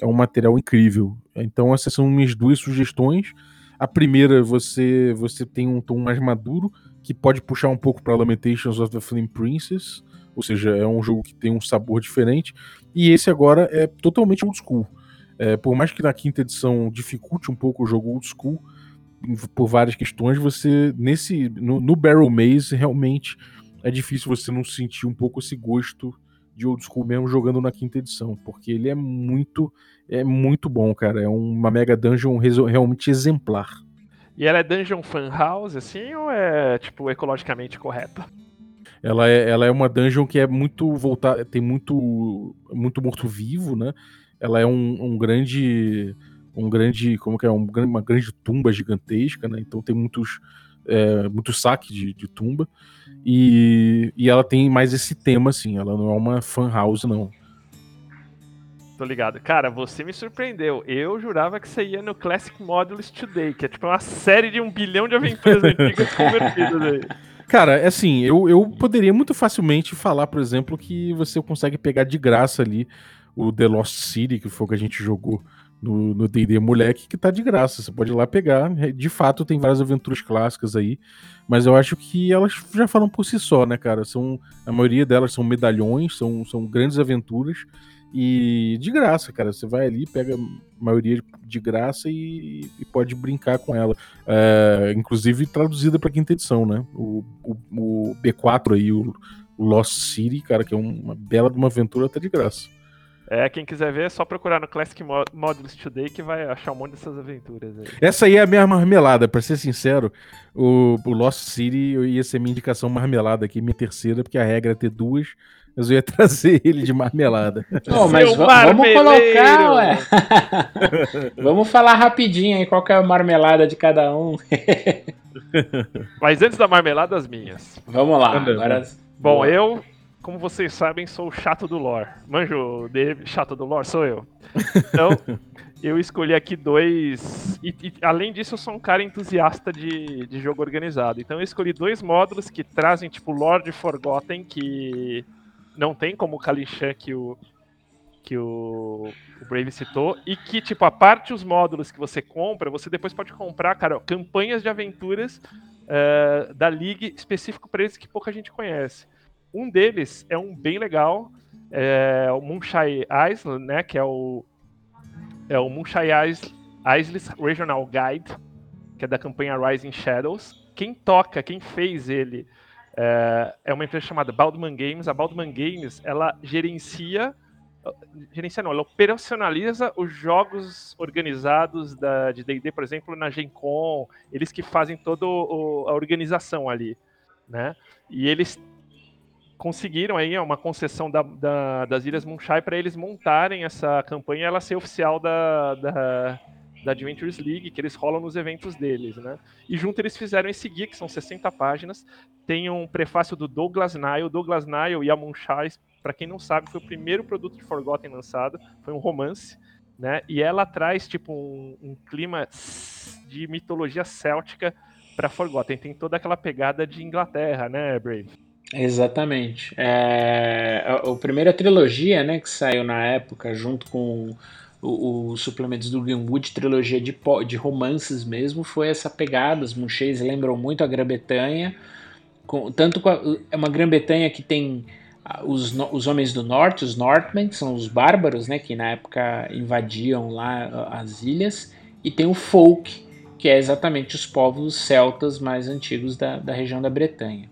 é um material incrível. Então, essas são minhas duas sugestões. A primeira, você você tem um tom mais maduro, que pode puxar um pouco para Lamentations of the Flame Princess. Ou seja, é um jogo que tem um sabor diferente. E esse agora é totalmente old school. É, por mais que na quinta edição dificulte um pouco o jogo old school, por várias questões, você nesse no, no, Barrel Maze realmente é difícil você não sentir um pouco esse gosto de old school mesmo jogando na quinta edição, porque ele é muito é muito bom, cara. É uma mega dungeon realmente exemplar.
E ela é dungeon fan house assim ou é tipo ecologicamente correta?
Ela é, ela é uma dungeon que é muito voltada, tem muito muito morto-vivo, né? Ela é um, um, grande um grande, como que é, um, uma grande tumba gigantesca, né? Então tem muitos é, muito saque de, de tumba e, e ela tem mais esse tema assim, ela não é uma fan house não.
Tô ligado. Cara, você me surpreendeu. Eu jurava que você ia no Classic Modules Today, que é tipo uma série de um bilhão de aventuras [LAUGHS] antigas convertidas aí.
Cara, é assim, eu, eu poderia muito facilmente falar, por exemplo, que você consegue pegar de graça ali o The Lost City, que foi o que a gente jogou no D&D Moleque, que tá de graça. Você pode ir lá pegar. De fato, tem várias aventuras clássicas aí, mas eu acho que elas já falam por si só, né, cara? São, a maioria delas são medalhões, são, são grandes aventuras e de graça, cara. Você vai ali, pega a maioria de graça e, e pode brincar com ela. É, inclusive traduzida para quinta edição, né? O, o, o B4 aí, o, Lost City, cara, que é uma bela de uma aventura até de graça.
É, quem quiser ver é só procurar no Classic Modules Today que vai achar um monte dessas aventuras aí.
Essa aí é a minha marmelada, pra ser sincero. O, o Lost City ia ser minha indicação marmelada aqui, minha terceira, porque a regra é ter duas. Mas eu ia trazer ele de marmelada.
Oh, mas vamos colocar, ué. [LAUGHS] vamos falar rapidinho aí qual que é a marmelada de cada um. [LAUGHS]
mas antes da marmelada, as minhas.
Vamos lá. Agora...
Bom, Boa. eu como vocês sabem, sou o chato do lore. Manjo, Dave, chato do lore, sou eu. Então, [LAUGHS] eu escolhi aqui dois. E, e, além disso, eu sou um cara entusiasta de, de jogo organizado. Então, eu escolhi dois módulos que trazem, tipo, lore de Forgotten, que não tem como o Kalishan que o, que o, o, Brave citou, e que, tipo, a parte os módulos que você compra, você depois pode comprar, cara, campanhas de aventuras uh, da League específico para eles que pouca gente conhece. Um deles é um bem legal, é o Moonshine Island, né, que é o é o Moonshine Islands Regional Guide, que é da campanha Rising Shadows. Quem toca, quem fez ele é, é uma empresa chamada Baldman Games. A Baldman Games, ela gerencia gerencia não, ela operacionaliza os jogos organizados da, de D&D, por exemplo, na Gen Con, eles que fazem toda a organização ali, né? E eles conseguiram aí uma concessão da, da, das Ilhas Moonshine para eles montarem essa campanha ela ser oficial da, da, da, Adventures League, que eles rolam nos eventos deles, né? E junto eles fizeram esse guia, que são 60 páginas, tem um prefácio do Douglas Nile, Douglas Nile e a Moonshine, para quem não sabe, foi o primeiro produto de Forgotten lançado, foi um romance, né? E ela traz, tipo, um, um clima de mitologia céltica para Forgotten, tem toda aquela pegada de Inglaterra, né, Brave?
Exatamente. É, a, a, primeira trilogia, né, que saiu na época, junto com os suplementos do Greenwood, trilogia de, de romances mesmo, foi essa pegada. Os Munchês lembram muito a Grã-Bretanha, tanto a, é uma Grã-Bretanha que tem os, os homens do norte, os Northmen, que são os bárbaros, né, que na época invadiam lá as ilhas, e tem o folk, que é exatamente os povos celtas mais antigos da, da região da Bretanha.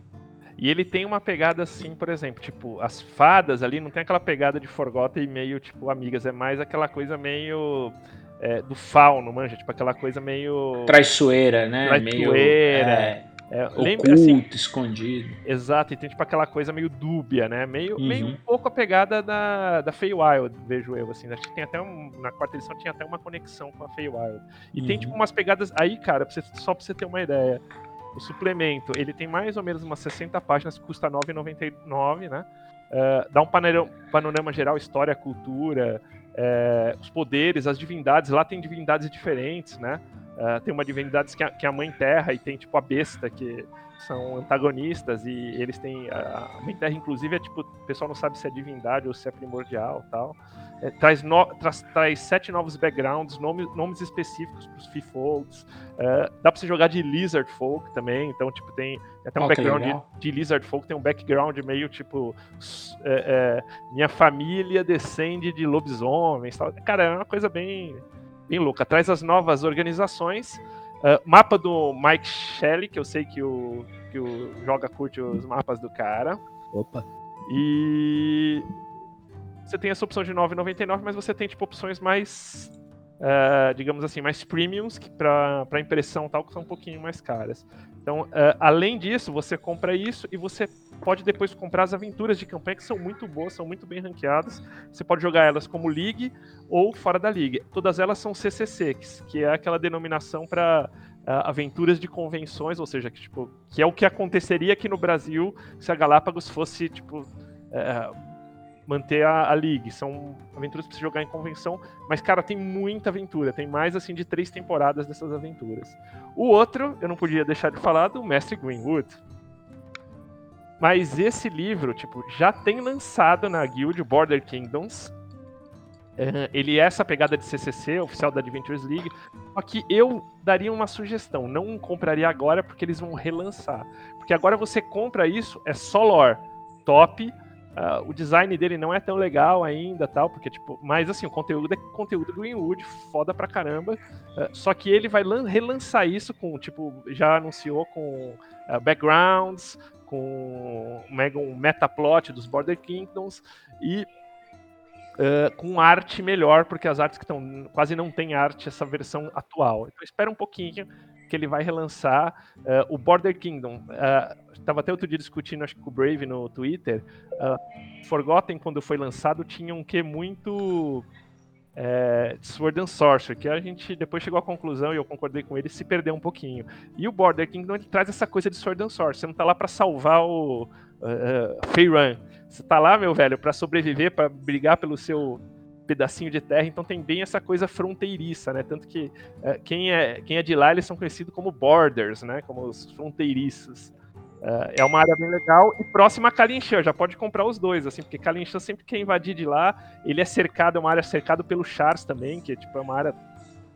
E ele tem uma pegada assim, por exemplo, tipo, as fadas ali não tem aquela pegada de Forgotten e meio, tipo, amigas, é mais aquela coisa meio é, do fauno, manja, tipo, aquela coisa meio...
Traiçoeira, né?
Traiçoeira. Meio, é,
é, lembra assim, escondido.
Exato, e tem tipo aquela coisa meio dúbia, né? Meio, uhum. meio um pouco a pegada da, da Feywild, vejo eu, assim. Acho que tem até um, na quarta edição tinha até uma conexão com a Feywild. E uhum. tem tipo umas pegadas aí, cara, pra você, só pra você ter uma ideia. O suplemento, ele tem mais ou menos umas 60 páginas, custa R$ 9,99, né? Uh, dá um panorama, panorama, geral, história, cultura, uh, os poderes, as divindades. Lá tem divindades diferentes, né? Uh, tem uma divindade que que é a Mãe Terra e tem tipo a Besta, que são antagonistas e eles têm a Mãe Terra inclusive é tipo o pessoal não sabe se é divindade ou se é primordial tal. É, traz, no, traz, traz sete novos backgrounds nomes, nomes específicos para os Fifolds é, dá para você jogar de Lizard Folk também então tipo tem até um oh, background de, de, Lizard Folk tem um background meio tipo é, é, minha família descende de lobisomens tal. Cara é uma coisa bem bem louca. Traz as novas organizações Uh, mapa do Mike Shelley, que eu sei que o, que o Joga curte os mapas do cara.
Opa.
E você tem essa opção de 9,99, mas você tem tipo opções mais, uh, digamos assim, mais premiums para impressão tal, que são um pouquinho mais caras. Então, uh, além disso, você compra isso e você pode depois comprar as aventuras de campanha que são muito boas, são muito bem ranqueadas. Você pode jogar elas como League ou fora da League. Todas elas são CCC, que é aquela denominação para uh, aventuras de convenções, ou seja, que, tipo, que é o que aconteceria aqui no Brasil se a Galápagos fosse tipo manter a, a League. São aventuras para você jogar em convenção, mas cara, tem muita aventura, tem mais assim de três temporadas dessas aventuras. O outro, eu não podia deixar de falar do Mestre Greenwood mas esse livro, tipo, já tem lançado na Guild Border Kingdoms. Ele é essa pegada de CCC, oficial da Adventures League. Só que eu daria uma sugestão. Não compraria agora porque eles vão relançar. Porque agora você compra isso, é só lore. Top. Uh, o design dele não é tão legal ainda, tal, porque, tipo, mas assim, o conteúdo é conteúdo do Greenwood, foda pra caramba. Uh, só que ele vai relançar isso com, tipo, já anunciou com uh, backgrounds, com um metaplot dos Border Kingdoms e com arte melhor, porque as artes que estão quase não tem arte essa versão atual. Então espera um pouquinho que ele vai relançar uh, o Border Kingdom. Estava até outro dia discutindo, acho que com o Brave no Twitter. Forgotten, quando foi lançado, tinha um que muito é, Sword and Sorcery, que a gente depois chegou à conclusão, e eu concordei com ele, se perdeu um pouquinho. E o Border Kingdom ele traz essa coisa de Sword and Sorcery. Você não tá lá para salvar o uh, uh, Feyran. Você tá lá, meu velho, para sobreviver, para brigar pelo seu pedacinho de terra, então tem bem essa coisa fronteiriça, né? Tanto que uh, quem, é, quem é de lá, eles são conhecidos como borders, né? Como os fronteiriços. Uh, é uma área bem legal e próxima a Kalinshan, já pode comprar os dois, assim, porque Kalinshan sempre quer invadir de lá, ele é cercado, é uma área cercada pelo Chars também, que tipo, é uma área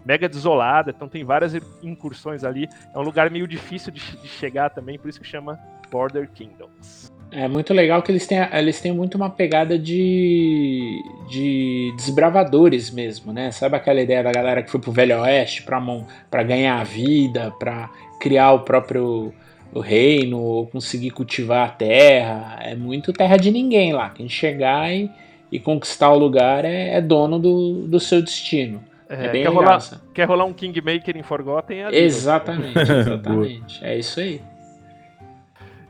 mega desolada, então tem várias incursões ali, é um lugar meio difícil de, de chegar também, por isso que chama Border Kingdoms.
É muito legal que eles têm, eles têm muito uma pegada de, de desbravadores mesmo, né? Sabe aquela ideia da galera que foi pro Velho Oeste pra, pra ganhar a vida, pra criar o próprio o reino, ou conseguir cultivar a terra. É muito terra de ninguém lá. Quem chegar e, e conquistar o lugar é, é dono do, do seu destino. É, é bem
quer
legal.
Rolar, quer rolar um Kingmaker em Forgotten?
É exatamente, [LAUGHS] exatamente. é isso aí.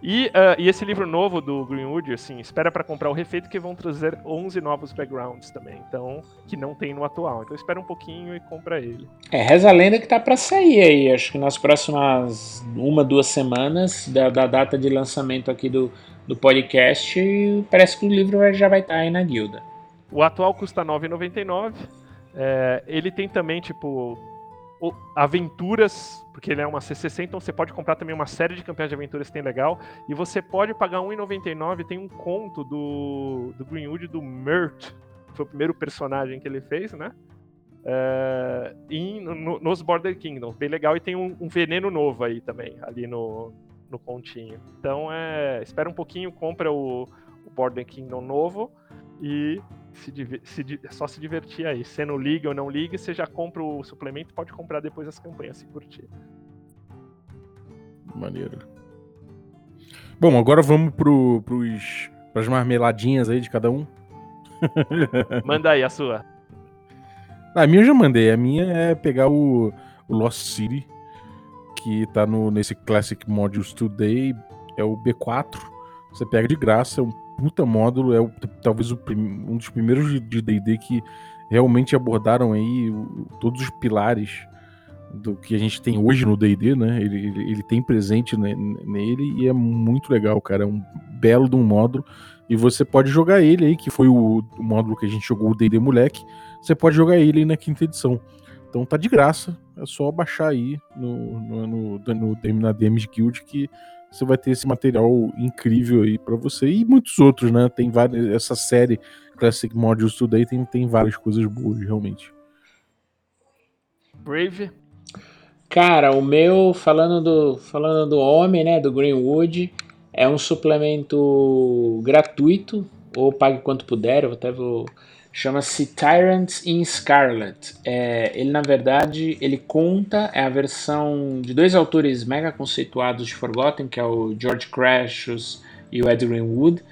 E, uh, e, esse livro novo do Greenwood, assim, espera para comprar o refeito que vão trazer 11 novos backgrounds também, então que não tem no atual. Então espera um pouquinho e compra ele.
É, reza a lenda que tá para sair aí, acho que nas próximas uma, duas semanas da, da data de lançamento aqui do, do podcast, parece que o livro já vai estar tá aí na guilda.
O atual custa R$ 9,99. É, ele tem também, tipo, aventuras, porque ele é uma CCC, então você pode comprar também uma série de campeões de aventuras que tem legal. E você pode pagar R$1,99. Tem um conto do, do Greenwood, do Mert, foi o primeiro personagem que ele fez, né? É, em, no, nos Border Kingdoms, bem legal. E tem um, um, veneno novo aí também, ali no, no continho. Então, é, espera um pouquinho, compra o, o Border Kingdom novo e se, se, é só se divertir aí. Você não liga ou não liga, você já compra o suplemento, pode comprar depois as campanhas se curtir.
Maneiro. Bom, agora vamos pro, pros, pras marmeladinhas aí de cada um. [LAUGHS]
Manda aí a sua.
A minha eu já mandei. A minha é pegar o, o Lost City, que tá no, nesse Classic Modules Today. É o B4. Você pega de graça, é um puta módulo, é o, talvez o, um dos primeiros de D&D que realmente abordaram aí todos os pilares do que a gente tem hoje no D&D, né? Ele, ele, ele, tem presente nele e é muito legal, cara. É um belo de um módulo e você pode jogar ele aí, que foi o, o módulo que a gente jogou o D&D moleque. Você pode jogar ele na quinta edição. Então tá de graça, é só baixar aí no, no, no, no na DMs Guild que você vai ter esse material incrível aí para você e muitos outros, né? Tem várias essa série Classic Modules Today tem tem várias coisas boas realmente.
Brave.
Cara, o meu falando do falando do homem, né, do Greenwood, é um suplemento gratuito ou pague quanto puder, eu até vou chama-se Tyrants in Scarlet. É, ele na verdade ele conta é a versão de dois autores mega conceituados de Forgotten, que é o George Crashus e o Ed Greenwood,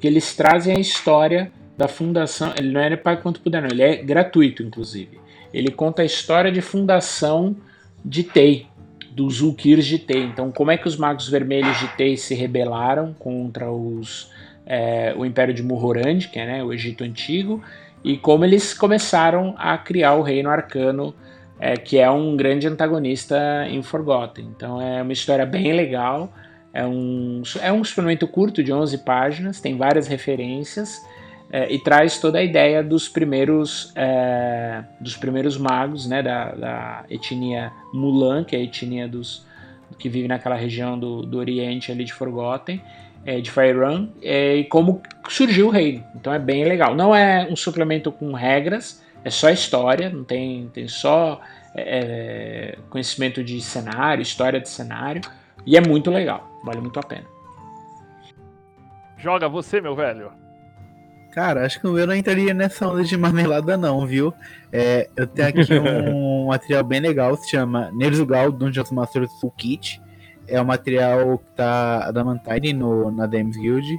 que eles trazem a história da fundação. Ele não é para quanto puder, não. Ele é gratuito, inclusive. Ele conta a história de fundação de Tei, dos Ulkirs de Tei. Então, como é que os Magos Vermelhos de Tei se rebelaram contra os é, o Império de Muhorand, que é né, o Egito Antigo, e como eles começaram a criar o Reino Arcano, é, que é um grande antagonista em Forgotten. Então é uma história bem legal, é um, é um suplemento curto de 11 páginas, tem várias referências é, e traz toda a ideia dos primeiros, é, dos primeiros magos, né, da, da, etnia Mulan, que é a etnia dos, que vive naquela região do, do Oriente ali de Forgotten, é, de Fire Run é, e como surgiu o reino. Então é bem legal. Não é um suplemento com regras, é só história, não tem, tem só é, conhecimento de cenário, história de cenário, e é muito legal, vale muito a pena.
Joga você, meu velho.
Cara, acho que o meu não entraria nessa onda de marmelada, não, viu? É, eu tenho aqui [LAUGHS] um material bem legal, se chama Nerzugal Dungeons Master Full Kit. É um material que tá adamantine no, na Dames Guild.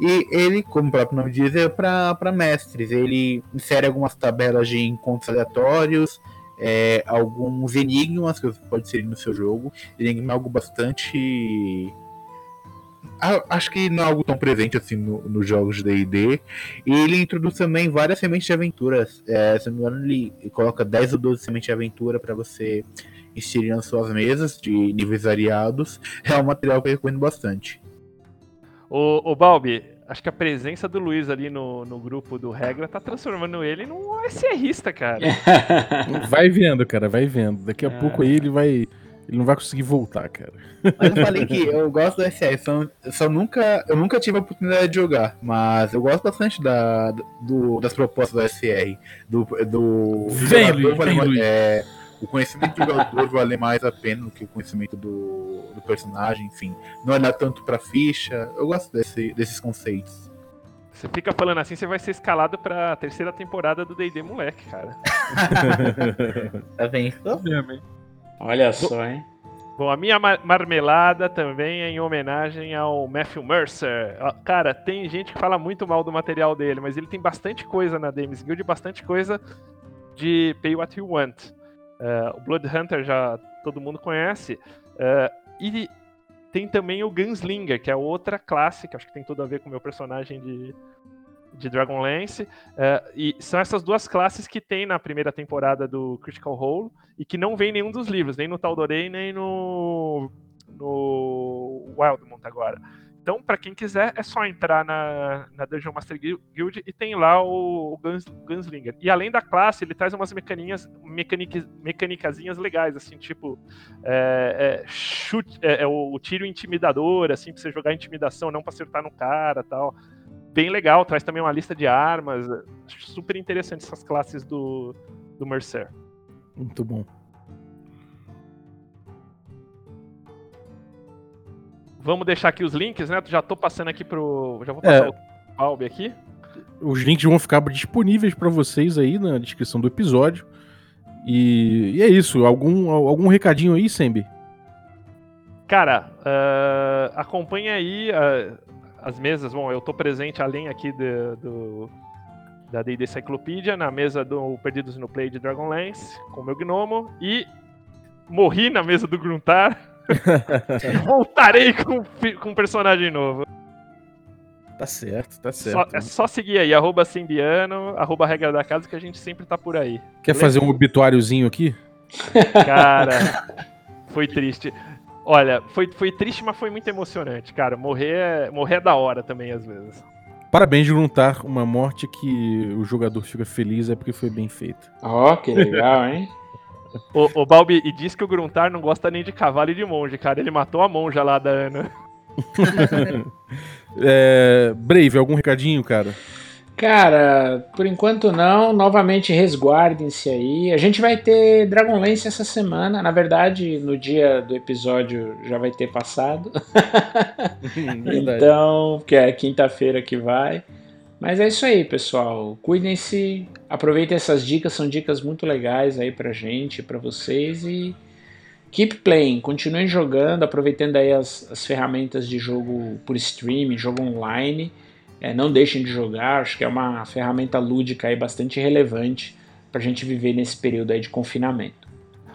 E ele, como o próprio nome diz, é para mestres. Ele insere algumas tabelas de encontros aleatórios, é, alguns enigmas que você pode inserir no seu jogo. Enigma é algo bastante acho que não é algo tão presente assim nos no jogos de D&D. E ele introduz também várias sementes de aventuras. É, se não me engano, ele coloca 10 ou 12 sementes de aventura para você inserir nas suas mesas de níveis variados. É um material que eu recomendo bastante.
O, o Balbi, acho que a presença do Luiz ali no, no grupo do Regra tá transformando ele num SRista, cara. [LAUGHS]
vai vendo, cara, vai vendo. Daqui a é. pouco aí ele vai ele não vai conseguir voltar, cara.
Mas eu falei que [LAUGHS] eu gosto do SR, só, só nunca, eu nunca tive a oportunidade de jogar, mas eu gosto bastante da, do, das propostas do SR. Do, do,
vem, Luiz,
vem, é, o conhecimento do jogador vale mais a pena do que o conhecimento do, do personagem, enfim. Não olhar tanto pra ficha. Eu gosto desse, desses conceitos.
Você fica falando assim, você vai ser escalado pra terceira temporada do D&D Moleque, cara. [LAUGHS]
tá bem? Tá
mesmo, hein? Olha só, hein?
Bom, a minha marmelada também é em homenagem ao Matthew Mercer. Cara, tem gente que fala muito mal do material dele, mas ele tem bastante coisa na Dames Guild, bastante coisa de Pay What You Want. Uh, o Blood Hunter já todo mundo conhece. Uh, e tem também o Gunslinger, que é outra classe, que acho que tem tudo a ver com o meu personagem de, de Dragonlance. Uh, e são essas duas classes que tem na primeira temporada do Critical Role e que não vem em nenhum dos livros, nem no Tal'Dorei, nem no, no Wildmont agora. Então, para quem quiser, é só entrar na, na Dungeon Master Guild e tem lá o, o Guns, Gunslinger. E além da classe, ele traz umas mecaninhas, mecanicazinhas legais, assim, tipo é, é, chute, é, é o, o, tiro intimidador, assim, pra você jogar intimidação, não pra acertar no cara tal bem legal, traz também uma lista de armas. Super interessante essas classes do, do Mercer.
Muito bom.
Vamos deixar aqui os links, né? Já tô passando aqui pro. Já vou passar é, o Balbi aqui.
Os links vão ficar disponíveis para vocês aí na descrição do episódio. E, e, é isso. Algum, algum recadinho aí, Sembi?
Cara, uh, acompanha aí. Uh, as mesas, bom, eu tô presente além aqui de, do da D&D Cyclopedia, na mesa do Perdidos no Play de Dragonlance, com o meu gnomo, e morri na mesa do Gruntar. [LAUGHS] Voltarei com, com um personagem novo.
Tá certo, tá certo.
Só, é só seguir aí, arroba Simbiano, arroba Regra da Casa, que a gente sempre tá por aí.
Quer Beleza? fazer um obituáriozinho aqui?
Cara, [LAUGHS] foi triste. Olha, foi, foi triste, mas foi muito emocionante, cara. Morrer é, morrer é da hora também, às vezes.
Parabéns de juntar uma morte que o jogador fica feliz é porque foi bem feita.
Ó, oh, que legal, hein?
O, o Balbi, e diz que o Gruntar não gosta nem de cavalo e de monge, cara. Ele matou a monja lá da Ana. [LAUGHS]
é, Brave, algum recadinho, cara?
Cara, por enquanto não. Novamente resguardem-se aí. A gente vai ter Dragonlance essa semana. Na verdade, no dia do episódio já vai ter passado. [LAUGHS] [LAUGHS] então, que é quinta-feira que vai. Mas é isso aí, pessoal. Cuidem-se, aproveitem essas dicas, são dicas muito legais aí pra gente, pra vocês e keep playing, continuem jogando, aproveitando aí as, as ferramentas de jogo por streaming, jogo online. É, não deixem de jogar, acho que é uma ferramenta lúdica aí bastante relevante para a gente viver nesse período aí de confinamento.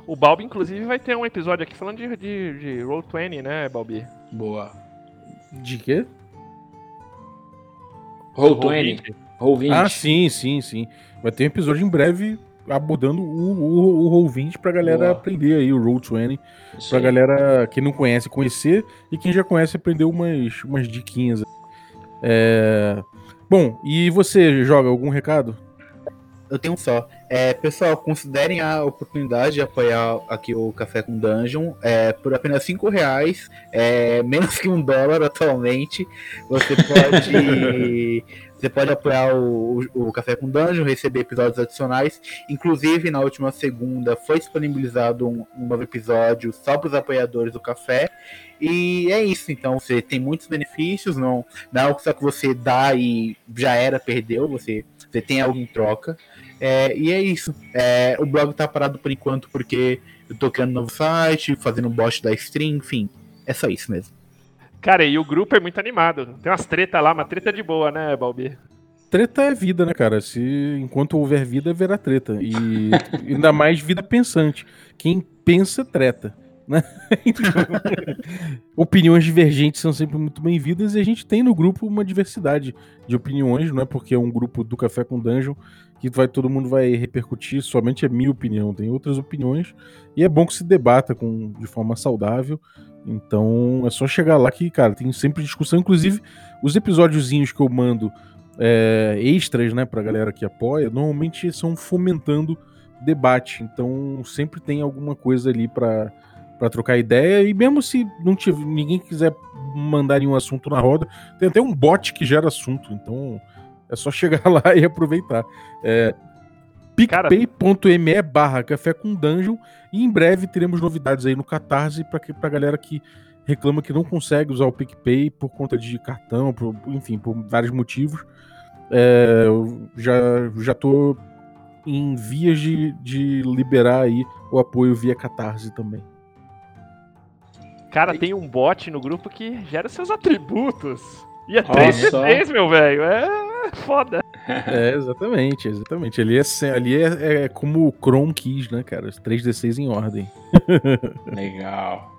O Balbi, inclusive, vai ter um episódio aqui falando de, de, de Roll20, né, Balbi?
Boa.
De quê?
Roll20.
Roll20. Ah, sim, sim, sim. Vai ter um episódio em breve abordando o, o, o Roll20 pra galera Boa. aprender aí, o Roll20. Isso pra aí. galera que não conhece conhecer e quem já conhece aprender umas, umas diquinhas é... Bom, e você joga algum recado?
Eu tenho um só. É, pessoal, considerem a oportunidade de apoiar aqui o Café com Dungeon é, por apenas 5 reais, é, [LAUGHS] menos que um dólar atualmente. Você pode. [LAUGHS] Você pode apoiar o, o, o, Café com Dungeon, receber episódios adicionais. Inclusive, na última segunda foi disponibilizado um, um novo episódio só para os apoiadores do café. E é isso, então você tem muitos benefícios, não, não é algo só que você dá e já era, perdeu, você, você tem algo em troca. É, e é isso. É, o blog tá parado por enquanto porque eu tô criando um novo site, fazendo um bot da stream, enfim. É só isso mesmo.
Cara, e o grupo é muito animado. Tem umas treta lá, uma treta de boa, né, Balbi?
Treta é vida, né, cara? Se enquanto houver vida, haverá treta. E [LAUGHS] ainda mais vida pensante. Quem pensa, treta. Né? [LAUGHS] opiniões divergentes são sempre muito bem-vindas e a gente tem no grupo uma diversidade de opiniões, não é porque é um grupo do Café com Dungeon que vai, todo mundo vai repercutir somente a minha opinião, tem outras opiniões, e é bom que se debata com, de forma saudável. Então é só chegar lá que, cara, tem sempre discussão. Inclusive, os episódiozinhos que eu mando é, extras, né, pra galera que apoia, normalmente são fomentando debate. Então sempre tem alguma coisa ali para para trocar ideia. E mesmo se não tiver, ninguém quiser mandar nenhum assunto na roda, tem até um bot que gera assunto. Então é só chegar [LAUGHS] lá e aproveitar. É, picpay.me barra café com dungeon e em breve teremos novidades aí no Catarse para pra galera que reclama que não consegue usar o PicPay por conta de cartão, por, enfim, por vários motivos. É, eu já, já tô em vias de, de liberar aí o apoio via Catarse também.
Cara, tem um bot no grupo que gera seus atributos. E é 3 3 meu velho. É [LAUGHS] foda.
É, exatamente, exatamente. Ali é, ali é, é como o Chrome quis, né, cara? 3D6 em ordem. [LAUGHS]
Legal.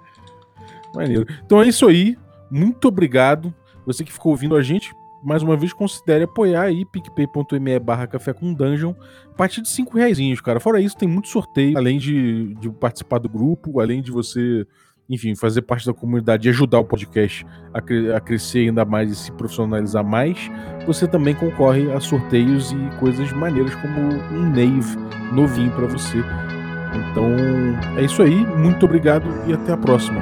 Maneiro. Então é isso aí. Muito obrigado. Você que ficou ouvindo a gente, mais uma vez, considere apoiar aí picpay.me barra café com dungeon a partir de 5 reais, cara. Fora isso, tem muito sorteio, além de, de participar do grupo, além de você enfim, fazer parte da comunidade e ajudar o podcast a, cre a, crescer ainda mais e se profissionalizar mais, você também concorre a sorteios e coisas maneiras como um Nave novinho para você. Então é isso aí, muito obrigado e até a próxima.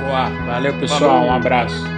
Boa, valeu pessoal, Falou. um abraço.